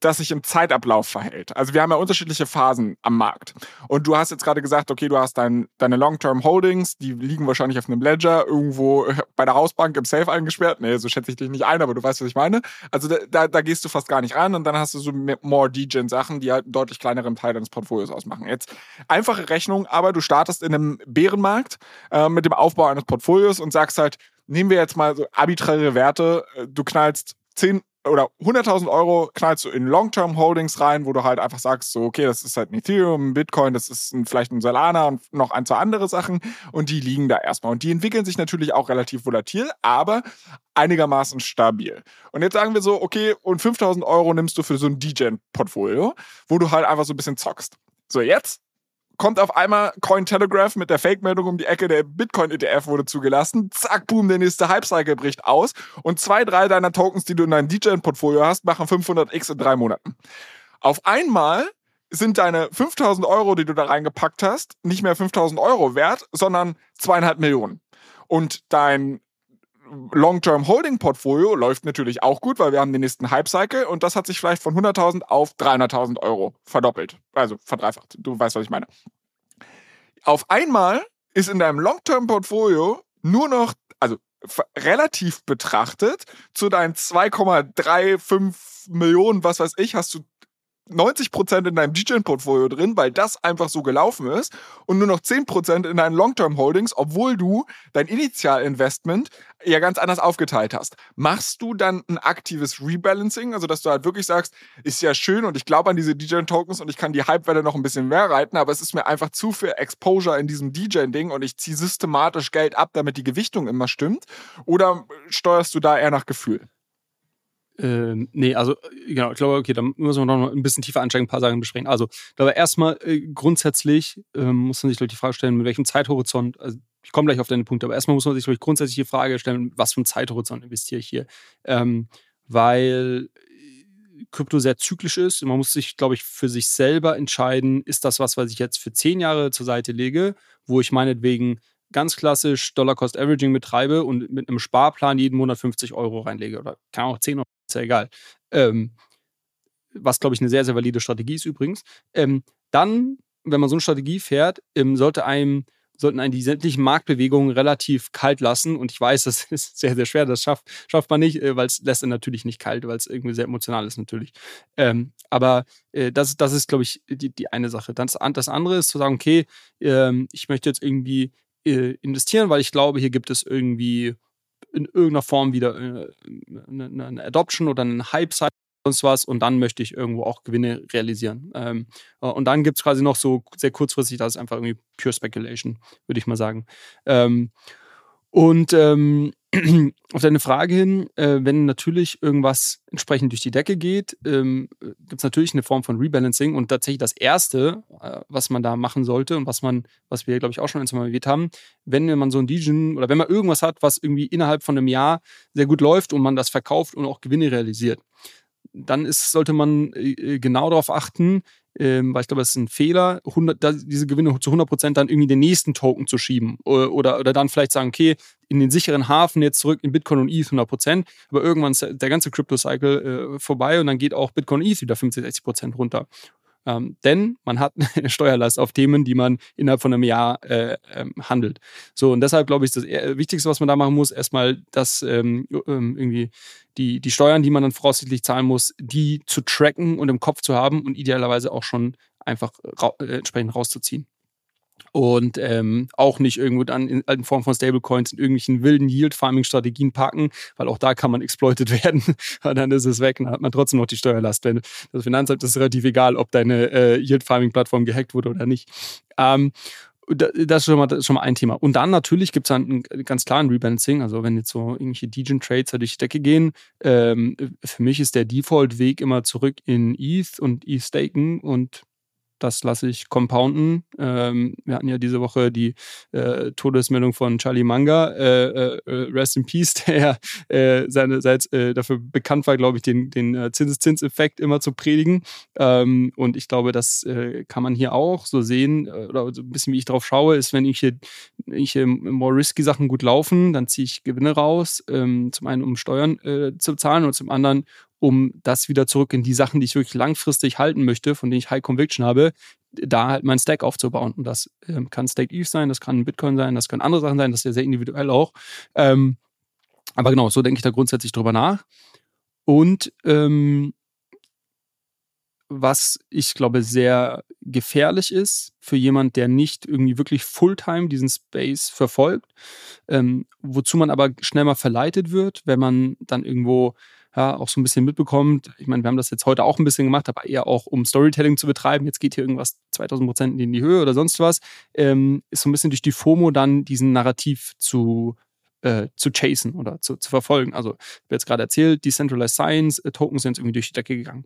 das sich im Zeitablauf verhält. Also wir haben ja unterschiedliche Phasen am Markt. Und du hast jetzt gerade gesagt, okay, du hast dein, deine Long-Term Holdings, die liegen wahrscheinlich auf einem Ledger irgendwo bei der Hausbank im Safe eingesperrt. Nee, so schätze ich dich nicht ein, aber du weißt, was ich meine. Also da, da, da gehst du fast gar nicht ran und dann hast du so more degen Sachen, die halt einen deutlich kleineren Teil deines Portfolios ausmachen. Jetzt einfache Rechnung, aber du startest in einem Bärenmarkt äh, mit dem Aufbau eines Portfolios und sagst halt, nehmen wir jetzt mal so arbiträre Werte, äh, du knallst 10 oder 100.000 Euro knallst du in Long-Term Holdings rein, wo du halt einfach sagst, so, okay, das ist halt ein Ethereum, ein Bitcoin, das ist ein, vielleicht ein Solana und noch ein, zwei andere Sachen und die liegen da erstmal. Und die entwickeln sich natürlich auch relativ volatil, aber einigermaßen stabil. Und jetzt sagen wir so, okay, und 5.000 Euro nimmst du für so ein DJ-Portfolio, wo du halt einfach so ein bisschen zockst. So, jetzt kommt auf einmal Cointelegraph mit der Fake-Meldung um die Ecke, der Bitcoin-ETF wurde zugelassen. Zack, boom, der nächste Hype-Cycle bricht aus. Und zwei, drei deiner Tokens, die du in deinem DJ-Portfolio hast, machen 500x in drei Monaten. Auf einmal sind deine 5000 Euro, die du da reingepackt hast, nicht mehr 5000 Euro wert, sondern zweieinhalb Millionen. Und dein Long-Term Holding Portfolio läuft natürlich auch gut, weil wir haben den nächsten Hype-Cycle und das hat sich vielleicht von 100.000 auf 300.000 Euro verdoppelt. Also verdreifacht. Du weißt, was ich meine. Auf einmal ist in deinem Long-Term Portfolio nur noch, also relativ betrachtet, zu deinen 2,35 Millionen, was weiß ich, hast du 90% in deinem DJing-Portfolio drin, weil das einfach so gelaufen ist und nur noch 10% in deinen Long-Term-Holdings, obwohl du dein Initial-Investment ja ganz anders aufgeteilt hast. Machst du dann ein aktives Rebalancing, also dass du halt wirklich sagst, ist ja schön und ich glaube an diese DJing-Tokens und ich kann die Hype-Welle noch ein bisschen mehr reiten, aber es ist mir einfach zu viel Exposure in diesem DJing-Ding und ich ziehe systematisch Geld ab, damit die Gewichtung immer stimmt? Oder steuerst du da eher nach Gefühl? Ähm, nee, also genau, ich glaube, okay, da müssen wir noch ein bisschen tiefer einsteigen, ein paar Sachen besprechen. Also, glaube, erstmal äh, grundsätzlich ähm, muss man sich, glaube die Frage stellen, mit welchem Zeithorizont, also ich komme gleich auf deine Punkte, aber erstmal muss man sich, glaube ich, grundsätzlich die Frage stellen, was für ein Zeithorizont investiere ich hier? Ähm, weil äh, Krypto sehr zyklisch ist. Man muss sich, glaube ich, für sich selber entscheiden, ist das was, was ich jetzt für zehn Jahre zur Seite lege, wo ich meinetwegen ganz klassisch Dollar-Cost-Averaging betreibe und mit einem Sparplan jeden Monat 50 Euro reinlege oder kann auch 10 Euro, ist ja egal. Ähm, was, glaube ich, eine sehr, sehr valide Strategie ist übrigens. Ähm, dann, wenn man so eine Strategie fährt, ähm, sollte einem sollten einen die sämtlichen Marktbewegungen relativ kalt lassen. Und ich weiß, das ist sehr, sehr schwer. Das schafft, schafft man nicht, äh, weil es lässt er natürlich nicht kalt, weil es irgendwie sehr emotional ist natürlich. Ähm, aber äh, das, das ist, glaube ich, die, die eine Sache. Das, das andere ist zu sagen, okay, ähm, ich möchte jetzt irgendwie investieren, weil ich glaube, hier gibt es irgendwie in irgendeiner Form wieder äh, eine, Adoption oder einen Hype-Cycle sonst was und dann möchte ich irgendwo auch Gewinne realisieren. Ähm, äh, und dann gibt es quasi noch so sehr kurzfristig, das ist einfach irgendwie Pure Speculation, würde ich mal sagen. Ähm, und ähm, auf deine Frage hin, äh, wenn natürlich irgendwas entsprechend durch die Decke geht, ähm, gibt es natürlich eine Form von Rebalancing und tatsächlich das Erste, äh, was man da machen sollte und was man, was wir, glaube ich, auch schon ein, zwei Mal erwähnt haben, wenn man so ein Degen oder wenn man irgendwas hat, was irgendwie innerhalb von einem Jahr sehr gut läuft und man das verkauft und auch Gewinne realisiert, dann ist, sollte man äh, genau darauf achten, ähm, weil ich glaube, es ist ein Fehler, 100, diese Gewinne zu 100% dann irgendwie den nächsten Token zu schieben oder, oder, oder dann vielleicht sagen, okay, in den sicheren Hafen jetzt zurück in Bitcoin und ETH 100%, aber irgendwann ist der ganze Crypto-Cycle äh, vorbei und dann geht auch Bitcoin und ETH wieder 50, 60% runter. Ähm, denn man hat eine Steuerlast auf Themen, die man innerhalb von einem Jahr äh, ähm, handelt. So, und deshalb glaube ich, das Wichtigste, was man da machen muss, erstmal das ähm, ähm, irgendwie die, die Steuern, die man dann voraussichtlich zahlen muss, die zu tracken und im Kopf zu haben und idealerweise auch schon einfach ra äh, entsprechend rauszuziehen und ähm, auch nicht irgendwo dann in, in, Form von Stablecoins in irgendwelchen wilden Yield-Farming-Strategien packen, weil auch da kann man exploited werden und dann ist es weg und dann hat man trotzdem noch die Steuerlast. Wenn das Finanzamt ist relativ egal, ob deine äh, Yield-Farming-Plattform gehackt wurde oder nicht. Ähm, das ist schon mal, das ist schon mal ein Thema. Und dann natürlich gibt es dann einen ganz klaren Rebalancing. Also wenn jetzt so irgendwelche Degen-Trades durch die Decke gehen, ähm, für mich ist der Default-Weg immer zurück in ETH und ETH-Staken und das lasse ich compounden. Ähm, wir hatten ja diese Woche die äh, Todesmeldung von Charlie Manga, äh, äh, äh Rest in Peace, der äh, seinerseits äh, dafür bekannt war, glaube ich, den, den äh, Zinseszinseffekt immer zu predigen. Ähm, und ich glaube, das kann man hier auch so sehen, oder so ein bisschen wie ich drauf schaue, ist, wenn ich hier, ich hier more risky Sachen gut laufen, dann ziehe ich Gewinne raus. Ähm, zum einen, um Steuern zu zahlen und zum anderen, um das wieder zurück in die Sachen, die ich wirklich langfristig halten möchte, von denen ich High Conviction habe, da halt mein Stack aufzubauen. Und das ähm, kann Stake Eve sein, das kann Bitcoin sein, das können andere Sachen sein, das ist ja sehr individuell auch. Ähm, aber genau, so denke ich da grundsätzlich drüber nach. Und ähm, was ich glaube sehr gefährlich ist für jemand, der nicht irgendwie wirklich Fulltime diesen Space verfolgt, ähm, wozu man aber schnell mal verleitet wird, wenn man dann irgendwo ja, auch so ein bisschen mitbekommt. Ich meine, wir haben das jetzt heute auch ein bisschen gemacht, aber eher auch, um Storytelling zu betreiben. Jetzt geht hier irgendwas 2000 Prozent in die Höhe oder sonst was. Ähm, ist so ein bisschen durch die FOMO dann diesen Narrativ zu äh, zu chasen oder zu, zu verfolgen. Also, ich habe jetzt gerade erzählt, Decentralized Science, äh, Tokens sind irgendwie durch die Decke gegangen.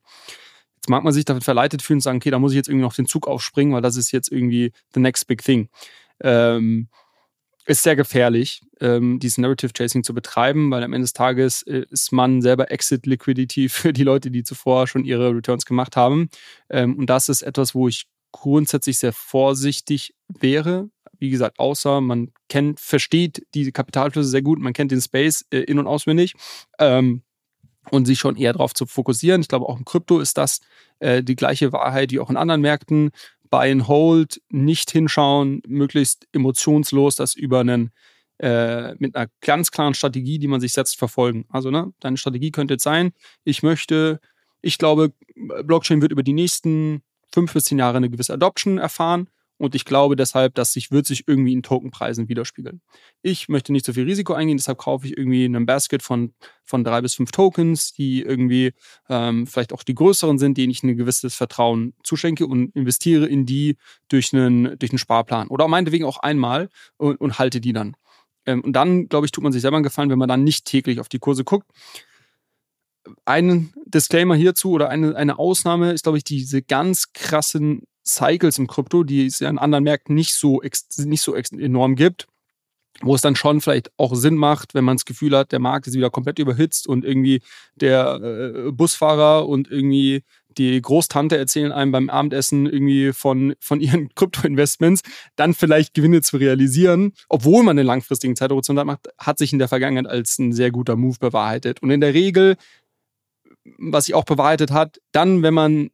Jetzt mag man sich davon verleitet fühlen und sagen, okay, da muss ich jetzt irgendwie noch den Zug aufspringen, weil das ist jetzt irgendwie the next big thing. Ähm, ist sehr gefährlich, ähm, dieses Narrative Chasing zu betreiben, weil am Ende des Tages äh, ist man selber Exit Liquidity für die Leute, die zuvor schon ihre Returns gemacht haben. Ähm, und das ist etwas, wo ich grundsätzlich sehr vorsichtig wäre. Wie gesagt, außer man kennt, versteht diese Kapitalflüsse sehr gut, man kennt den Space äh, in- und auswendig. Ähm, und sich schon eher darauf zu fokussieren. Ich glaube, auch im Krypto ist das äh, die gleiche Wahrheit wie auch in anderen Märkten. Buy and Hold, nicht hinschauen, möglichst emotionslos das über einen äh, mit einer ganz klaren Strategie, die man sich setzt, verfolgen. Also, ne, deine Strategie könnte jetzt sein, ich möchte, ich glaube, Blockchain wird über die nächsten fünf bis zehn Jahre eine gewisse Adoption erfahren und ich glaube deshalb, dass sich wird sich irgendwie in Tokenpreisen widerspiegeln. Ich möchte nicht so viel Risiko eingehen, deshalb kaufe ich irgendwie einen Basket von, von drei bis fünf Tokens, die irgendwie ähm, vielleicht auch die größeren sind, denen ich ein gewisses Vertrauen zuschenke und investiere in die durch einen, durch einen Sparplan. Oder meinetwegen auch einmal und, und halte die dann. Ähm, und dann, glaube ich, tut man sich selber einen Gefallen, wenn man dann nicht täglich auf die Kurse guckt. Ein Disclaimer hierzu oder eine, eine Ausnahme ist, glaube ich, diese ganz krassen Cycles im Krypto, die es ja in anderen Märkten nicht so, nicht so enorm gibt, wo es dann schon vielleicht auch Sinn macht, wenn man das Gefühl hat, der Markt ist wieder komplett überhitzt und irgendwie der äh, Busfahrer und irgendwie die Großtante erzählen einem beim Abendessen irgendwie von, von ihren Krypto-Investments, dann vielleicht Gewinne zu realisieren, obwohl man einen langfristigen Zeithorizont hat, hat sich in der Vergangenheit als ein sehr guter Move bewahrheitet. Und in der Regel, was sich auch bewahrheitet hat, dann, wenn man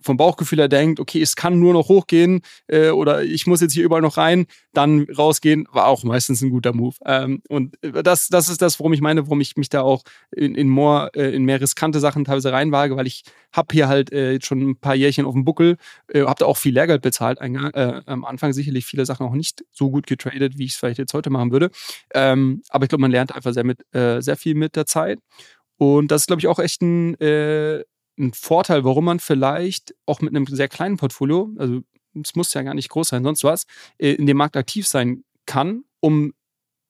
vom Bauchgefühl her denkt, okay, es kann nur noch hochgehen äh, oder ich muss jetzt hier überall noch rein, dann rausgehen, war auch meistens ein guter Move. Ähm, und das, das ist das, worum ich meine, warum ich mich da auch in, in, more, äh, in mehr riskante Sachen teilweise reinwage, weil ich habe hier halt äh, schon ein paar Jährchen auf dem Buckel, äh, habe da auch viel Lehrgeld bezahlt, äh, am Anfang sicherlich viele Sachen auch nicht so gut getradet, wie ich es vielleicht jetzt heute machen würde. Ähm, aber ich glaube, man lernt einfach sehr, mit, äh, sehr viel mit der Zeit. Und das ist, glaube ich, auch echt ein, äh, ein Vorteil, warum man vielleicht auch mit einem sehr kleinen Portfolio, also es muss ja gar nicht groß sein, sonst was, äh, in dem Markt aktiv sein kann, um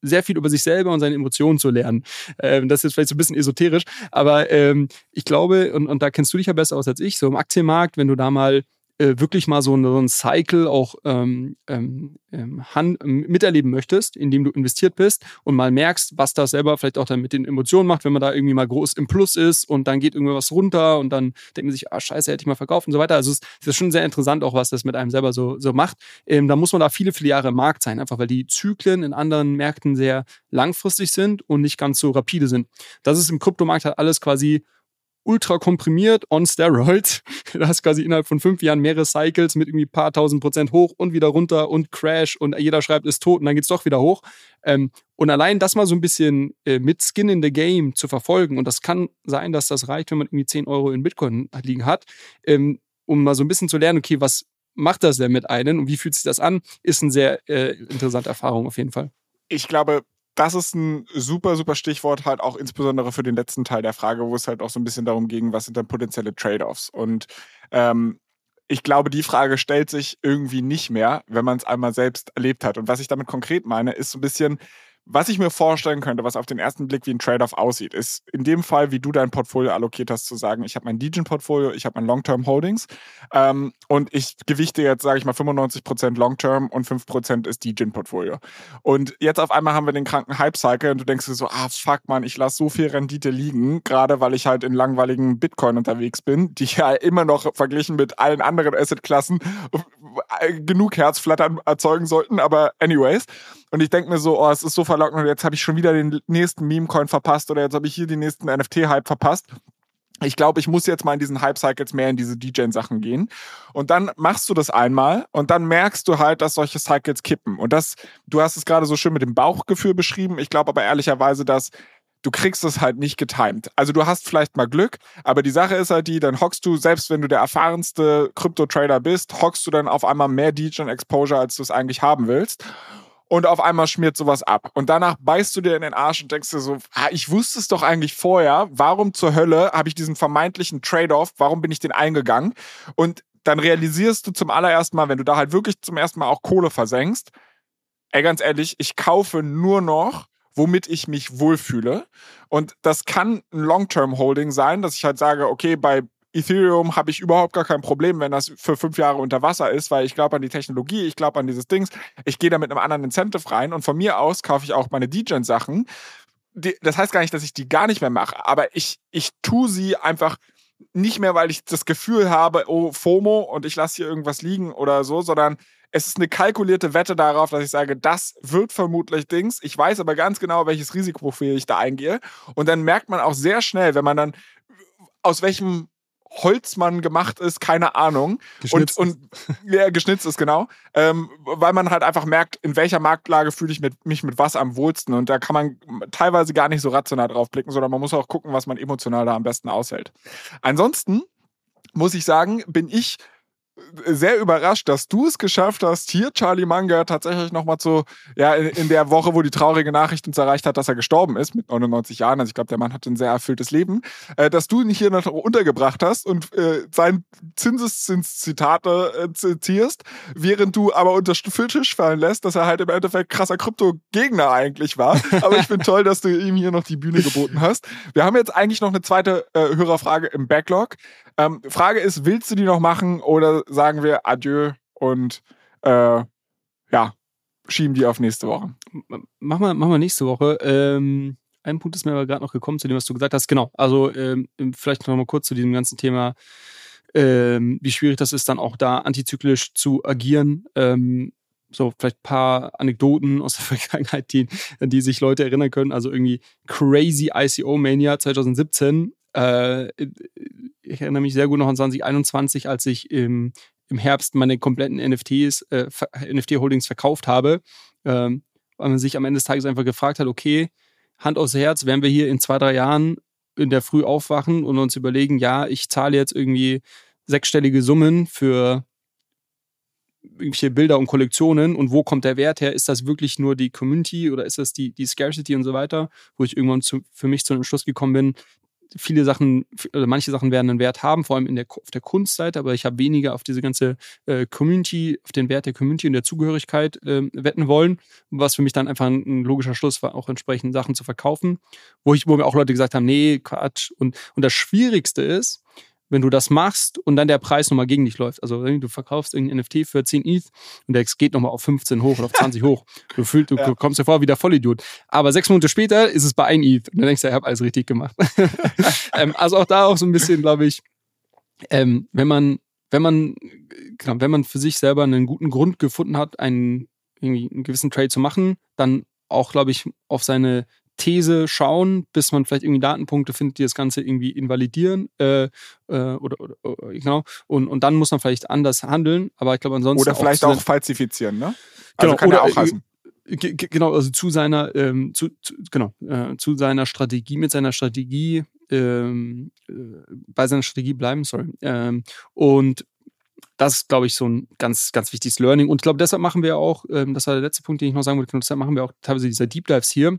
sehr viel über sich selber und seine Emotionen zu lernen. Ähm, das ist vielleicht so ein bisschen esoterisch, aber ähm, ich glaube, und, und da kennst du dich ja besser aus als ich, so im Aktienmarkt, wenn du da mal äh, wirklich mal so, so ein Cycle auch ähm, ähm, ähm ähm, miterleben möchtest, in dem du investiert bist und mal merkst, was das selber vielleicht auch dann mit den Emotionen macht, wenn man da irgendwie mal groß im Plus ist und dann geht irgendwas runter und dann denkt man sich, ah scheiße, hätte ich mal verkauft und so weiter. Also es ist schon sehr interessant auch, was das mit einem selber so, so macht. Ähm, da muss man da viele, viele Jahre im Markt sein, einfach weil die Zyklen in anderen Märkten sehr langfristig sind und nicht ganz so rapide sind. Das ist im Kryptomarkt halt alles quasi ultra komprimiert on Steroids. Du hast quasi innerhalb von fünf Jahren mehrere Cycles mit irgendwie paar tausend Prozent hoch und wieder runter und Crash und jeder schreibt, ist tot und dann geht's doch wieder hoch. Ähm, und allein das mal so ein bisschen äh, mit Skin in the Game zu verfolgen, und das kann sein, dass das reicht, wenn man irgendwie 10 Euro in Bitcoin liegen hat, ähm, um mal so ein bisschen zu lernen, okay, was macht das denn mit einem und wie fühlt sich das an, ist eine sehr äh, interessante Erfahrung auf jeden Fall. Ich glaube, das ist ein super, super Stichwort, halt auch insbesondere für den letzten Teil der Frage, wo es halt auch so ein bisschen darum ging, was sind dann potenzielle Trade-offs. Und ähm, ich glaube, die Frage stellt sich irgendwie nicht mehr, wenn man es einmal selbst erlebt hat. Und was ich damit konkret meine, ist so ein bisschen, was ich mir vorstellen könnte, was auf den ersten Blick wie ein Trade-off aussieht, ist in dem Fall, wie du dein Portfolio allokiert hast, zu sagen, ich habe mein Degen-Portfolio, ich habe mein Long-Term Holdings ähm, und ich gewichte jetzt, sage ich mal, 95% Long-Term und 5% ist Degen-Portfolio. Und jetzt auf einmal haben wir den kranken Hype-Cycle und du denkst dir so, ah fuck man, ich lasse so viel Rendite liegen, gerade weil ich halt in langweiligen Bitcoin unterwegs bin, die ja immer noch verglichen mit allen anderen Asset-Klassen äh, genug Herzflattern erzeugen sollten, aber anyways. Und ich denke mir so, oh, es ist so verlockend jetzt habe ich schon wieder den nächsten Meme-Coin verpasst oder jetzt habe ich hier den nächsten NFT-Hype verpasst. Ich glaube, ich muss jetzt mal in diesen Hype-Cycles mehr in diese DJ-Sachen gehen. Und dann machst du das einmal und dann merkst du halt, dass solche Cycles kippen. Und das, du hast es gerade so schön mit dem Bauchgefühl beschrieben. Ich glaube aber ehrlicherweise, dass du kriegst es halt nicht getimed. Also du hast vielleicht mal Glück, aber die Sache ist halt die, dann hockst du, selbst wenn du der erfahrenste Krypto-Trader bist, hockst du dann auf einmal mehr DJ-Exposure, als du es eigentlich haben willst. Und auf einmal schmiert sowas ab. Und danach beißt du dir in den Arsch und denkst dir so, ah, ich wusste es doch eigentlich vorher, warum zur Hölle habe ich diesen vermeintlichen Trade-off, warum bin ich den eingegangen? Und dann realisierst du zum allerersten Mal, wenn du da halt wirklich zum ersten Mal auch Kohle versenkst, ey, ganz ehrlich, ich kaufe nur noch, womit ich mich wohlfühle. Und das kann ein Long-Term-Holding sein, dass ich halt sage, okay, bei Ethereum habe ich überhaupt gar kein Problem, wenn das für fünf Jahre unter Wasser ist, weil ich glaube an die Technologie, ich glaube an dieses Dings. Ich gehe da mit einem anderen Incentive rein und von mir aus kaufe ich auch meine DJs-Sachen. Das heißt gar nicht, dass ich die gar nicht mehr mache, aber ich, ich tue sie einfach nicht mehr, weil ich das Gefühl habe, oh, FOMO und ich lasse hier irgendwas liegen oder so, sondern es ist eine kalkulierte Wette darauf, dass ich sage, das wird vermutlich Dings. Ich weiß aber ganz genau, welches Risikoprofil ich da eingehe. Und dann merkt man auch sehr schnell, wenn man dann aus welchem Holzmann gemacht ist, keine Ahnung. Geschnitzt. Und, und ja, geschnitzt ist, genau. Ähm, weil man halt einfach merkt, in welcher Marktlage fühle ich mit, mich mit was am wohlsten. Und da kann man teilweise gar nicht so rational drauf blicken, sondern man muss auch gucken, was man emotional da am besten aushält. Ansonsten muss ich sagen, bin ich sehr überrascht, dass du es geschafft hast, hier Charlie Munger tatsächlich nochmal zu, ja, in, in, der Woche, wo die traurige Nachricht uns erreicht hat, dass er gestorben ist mit 99 Jahren. Also ich glaube, der Mann hat ein sehr erfülltes Leben, äh, dass du ihn hier noch untergebracht hast und äh, sein Zinseszins-Zitate äh, zitierst, während du aber unter Tisch fallen lässt, dass er halt im Endeffekt krasser Krypto-Gegner eigentlich war. Aber ich finde toll, dass du ihm hier noch die Bühne geboten hast. Wir haben jetzt eigentlich noch eine zweite äh, Hörerfrage im Backlog. Ähm, Frage ist, willst du die noch machen oder sagen wir Adieu und äh, ja, schieben die auf nächste Woche? Machen wir, machen wir nächste Woche. Ähm, ein Punkt ist mir aber gerade noch gekommen zu dem, was du gesagt hast. Genau, also ähm, vielleicht noch mal kurz zu diesem ganzen Thema, ähm, wie schwierig das ist, dann auch da antizyklisch zu agieren. Ähm, so vielleicht ein paar Anekdoten aus der Vergangenheit, die, an die sich Leute erinnern können. Also irgendwie Crazy ICO Mania 2017 äh, ich erinnere mich sehr gut noch an 2021, als ich im, im Herbst meine kompletten NFTs, äh, NFT-Holdings verkauft habe, ähm, weil man sich am Ende des Tages einfach gefragt hat, okay, Hand aufs Herz, werden wir hier in zwei, drei Jahren in der Früh aufwachen und uns überlegen, ja, ich zahle jetzt irgendwie sechsstellige Summen für irgendwelche Bilder und Kollektionen und wo kommt der Wert her? Ist das wirklich nur die Community oder ist das die, die Scarcity und so weiter? Wo ich irgendwann zu, für mich zu einem Schluss gekommen bin, viele Sachen, oder manche Sachen werden einen Wert haben, vor allem in der, auf der Kunstseite, aber ich habe weniger auf diese ganze äh, Community, auf den Wert der Community und der Zugehörigkeit äh, wetten wollen, was für mich dann einfach ein, ein, logischer Schluss war, auch entsprechend Sachen zu verkaufen, wo ich, wo mir auch Leute gesagt haben, nee, Quatsch. Und, und das Schwierigste ist, wenn du das machst und dann der Preis nochmal gegen dich läuft. Also du verkaufst irgendein NFT für 10 ETH und der geht nochmal auf 15 hoch oder auf 20 hoch. Du, fühlst, du ja. kommst dir vor wie der Vollidiot. Aber sechs Monate später ist es bei 1 ETH. Und dann denkst du, ich habe alles richtig gemacht. ähm, also auch da auch so ein bisschen, glaube ich, ähm, wenn man, wenn man, genau, wenn man für sich selber einen guten Grund gefunden hat, einen, irgendwie einen gewissen Trade zu machen, dann auch, glaube ich, auf seine These schauen, bis man vielleicht irgendwie Datenpunkte findet, die das Ganze irgendwie invalidieren äh, äh, oder, oder, oder, genau und, und dann muss man vielleicht anders handeln, aber ich glaube ansonsten oder vielleicht auch, auch falsifizieren, ne? Also genau, kann oder, ja auch heißen. Genau, also zu seiner, ähm, zu, zu, genau, äh, zu seiner Strategie, mit seiner Strategie, ähm, äh, bei seiner Strategie bleiben, sorry. Ähm, und das ist, glaube ich, so ein ganz, ganz wichtiges Learning. Und ich glaube, deshalb machen wir auch, ähm, das war der letzte Punkt, den ich noch sagen wollte, deshalb machen wir auch teilweise diese Deep Dives hier,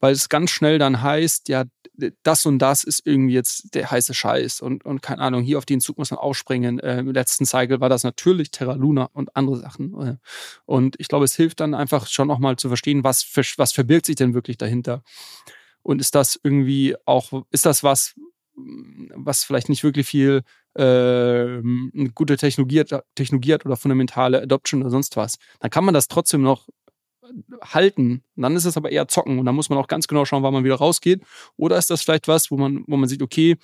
weil es ganz schnell dann heißt, ja, das und das ist irgendwie jetzt der heiße Scheiß und, und keine Ahnung, hier auf den Zug muss man aufspringen. Äh, Im letzten Cycle war das natürlich Terra Luna und andere Sachen. Äh. Und ich glaube, es hilft dann einfach schon auch mal zu verstehen, was, für, was verbirgt sich denn wirklich dahinter. Und ist das irgendwie auch, ist das was, was vielleicht nicht wirklich viel äh, gute Technologie, Technologie hat oder fundamentale Adoption oder sonst was, dann kann man das trotzdem noch halten. Dann ist es aber eher zocken und dann muss man auch ganz genau schauen, wann man wieder rausgeht. Oder ist das vielleicht was, wo man, wo man sieht, okay,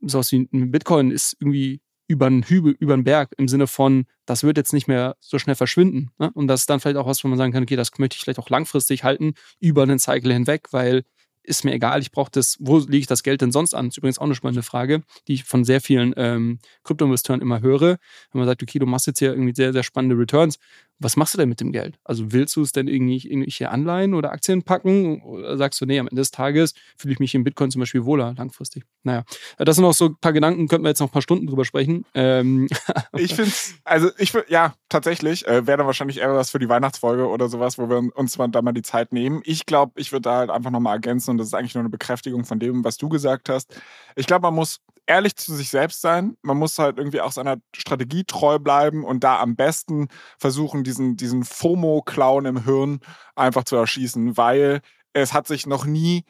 sowas wie ein Bitcoin ist irgendwie über einen Hügel, über einen Berg im Sinne von, das wird jetzt nicht mehr so schnell verschwinden. Ne? Und das ist dann vielleicht auch was, wo man sagen kann, okay, das möchte ich vielleicht auch langfristig halten, über einen Cycle hinweg, weil ist mir egal, ich brauche das, wo lege ich das Geld denn sonst an? Das ist übrigens auch eine spannende Frage, die ich von sehr vielen ähm, Kryptoinvestoren immer höre. Wenn man sagt, okay, du machst jetzt hier irgendwie sehr, sehr spannende Returns, was machst du denn mit dem Geld? Also willst du es denn irgendwie irgendwelche Anleihen oder Aktien packen? Oder sagst du, nee, am Ende des Tages fühle ich mich in Bitcoin zum Beispiel wohler langfristig? Naja, das sind auch so ein paar Gedanken, könnten wir jetzt noch ein paar Stunden drüber sprechen. Ähm. Ich finde es, also ich würde, ja, tatsächlich, äh, wäre dann wahrscheinlich eher was für die Weihnachtsfolge oder sowas, wo wir uns mal, da mal die Zeit nehmen. Ich glaube, ich würde da halt einfach nochmal ergänzen und das ist eigentlich nur eine Bekräftigung von dem, was du gesagt hast. Ich glaube, man muss ehrlich zu sich selbst sein. Man muss halt irgendwie auch seiner Strategie treu bleiben und da am besten versuchen, diesen, diesen FOMO-Clown im Hirn einfach zu erschießen, weil es hat sich noch nie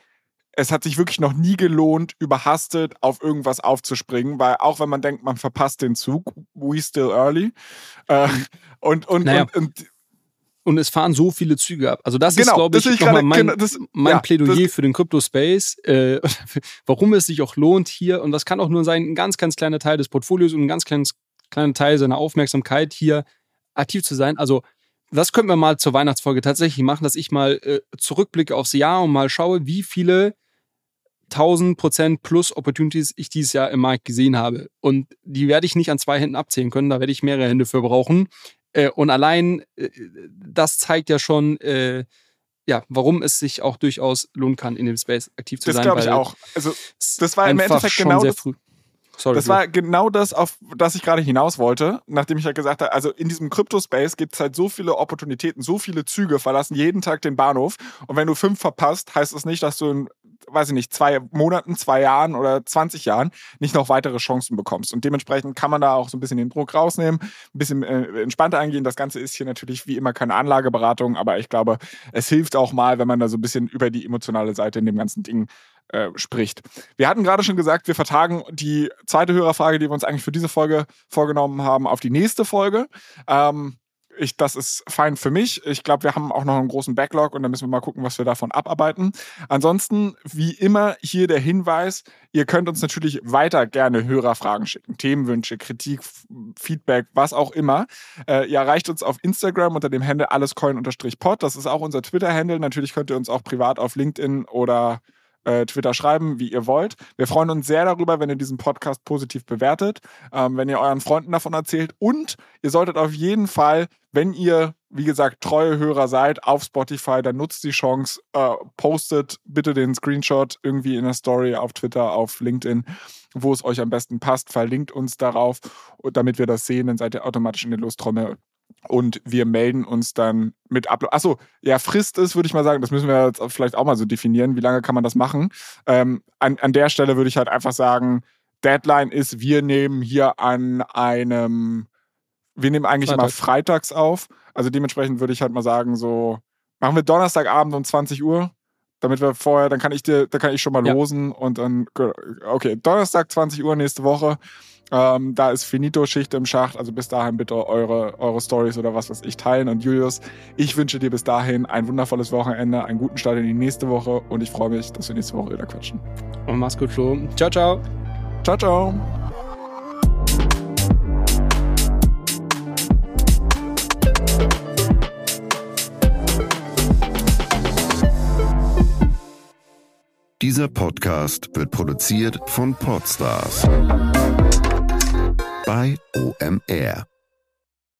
es hat sich wirklich noch nie gelohnt, überhastet auf irgendwas aufzuspringen, weil auch wenn man denkt, man verpasst den Zug, we still early. Äh, und, und, naja. und, und und es fahren so viele Züge ab. Also das genau, ist, glaube ich, ich nochmal mein, genau, das, mein ja, Plädoyer für den Crypto-Space, äh, warum es sich auch lohnt hier, und das kann auch nur sein, ein ganz, ganz kleiner Teil des Portfolios und ein ganz kleines, kleiner Teil seiner Aufmerksamkeit hier aktiv zu sein. Also das könnten wir mal zur Weihnachtsfolge tatsächlich machen, dass ich mal äh, zurückblicke aufs Jahr und mal schaue, wie viele 1000 Prozent plus Opportunities ich dieses Jahr im Markt gesehen habe. Und die werde ich nicht an zwei Händen abzählen können, da werde ich mehrere Hände für brauchen. Äh, und allein äh, das zeigt ja schon, äh, ja, warum es sich auch durchaus lohnen kann, in dem Space aktiv zu das sein. Das glaube ich auch. Also, das war im Endeffekt genau das. Sorry, das war genau das, auf das ich gerade hinaus wollte, nachdem ich halt gesagt habe, also in diesem Crypto-Space gibt es halt so viele Opportunitäten, so viele Züge verlassen jeden Tag den Bahnhof. Und wenn du fünf verpasst, heißt das nicht, dass du in, weiß ich nicht, zwei Monaten, zwei Jahren oder 20 Jahren nicht noch weitere Chancen bekommst. Und dementsprechend kann man da auch so ein bisschen den Druck rausnehmen, ein bisschen äh, entspannter angehen. Das Ganze ist hier natürlich wie immer keine Anlageberatung, aber ich glaube, es hilft auch mal, wenn man da so ein bisschen über die emotionale Seite in dem ganzen Ding äh, spricht. Wir hatten gerade schon gesagt, wir vertagen die zweite Hörerfrage, die wir uns eigentlich für diese Folge vorgenommen haben, auf die nächste Folge. Ähm, ich, das ist fein für mich. Ich glaube, wir haben auch noch einen großen Backlog und da müssen wir mal gucken, was wir davon abarbeiten. Ansonsten, wie immer, hier der Hinweis, ihr könnt uns natürlich weiter gerne Hörerfragen schicken. Themenwünsche, Kritik, Feedback, was auch immer. Äh, ihr erreicht uns auf Instagram unter dem Handle allescoin-pod. Das ist auch unser Twitter-Handle. Natürlich könnt ihr uns auch privat auf LinkedIn oder äh, Twitter schreiben, wie ihr wollt. Wir freuen uns sehr darüber, wenn ihr diesen Podcast positiv bewertet, ähm, wenn ihr euren Freunden davon erzählt. Und ihr solltet auf jeden Fall, wenn ihr, wie gesagt, treue Hörer seid auf Spotify, dann nutzt die Chance, äh, postet bitte den Screenshot irgendwie in der Story auf Twitter, auf LinkedIn, wo es euch am besten passt, verlinkt uns darauf, damit wir das sehen, dann seid ihr automatisch in den Lostrommel und wir melden uns dann mit Upload. Achso, ja, Frist ist, würde ich mal sagen, das müssen wir jetzt vielleicht auch mal so definieren. Wie lange kann man das machen? Ähm, an, an der Stelle würde ich halt einfach sagen, Deadline ist, wir nehmen hier an einem, wir nehmen eigentlich Freitag. immer freitags auf. Also dementsprechend würde ich halt mal sagen, so, machen wir Donnerstagabend um 20 Uhr, damit wir vorher, dann kann ich dir, da kann ich schon mal ja. losen und dann, okay, Donnerstag 20 Uhr nächste Woche. Ähm, da ist Finito-Schicht im Schacht. Also bis dahin bitte eure, eure Stories oder was weiß ich teilen. Und Julius, ich wünsche dir bis dahin ein wundervolles Wochenende, einen guten Start in die nächste Woche und ich freue mich, dass wir nächste Woche wieder quatschen. Und mach's gut, Flo. Ciao, ciao. Ciao, ciao. Dieser Podcast wird produziert von Podstars bei OMR.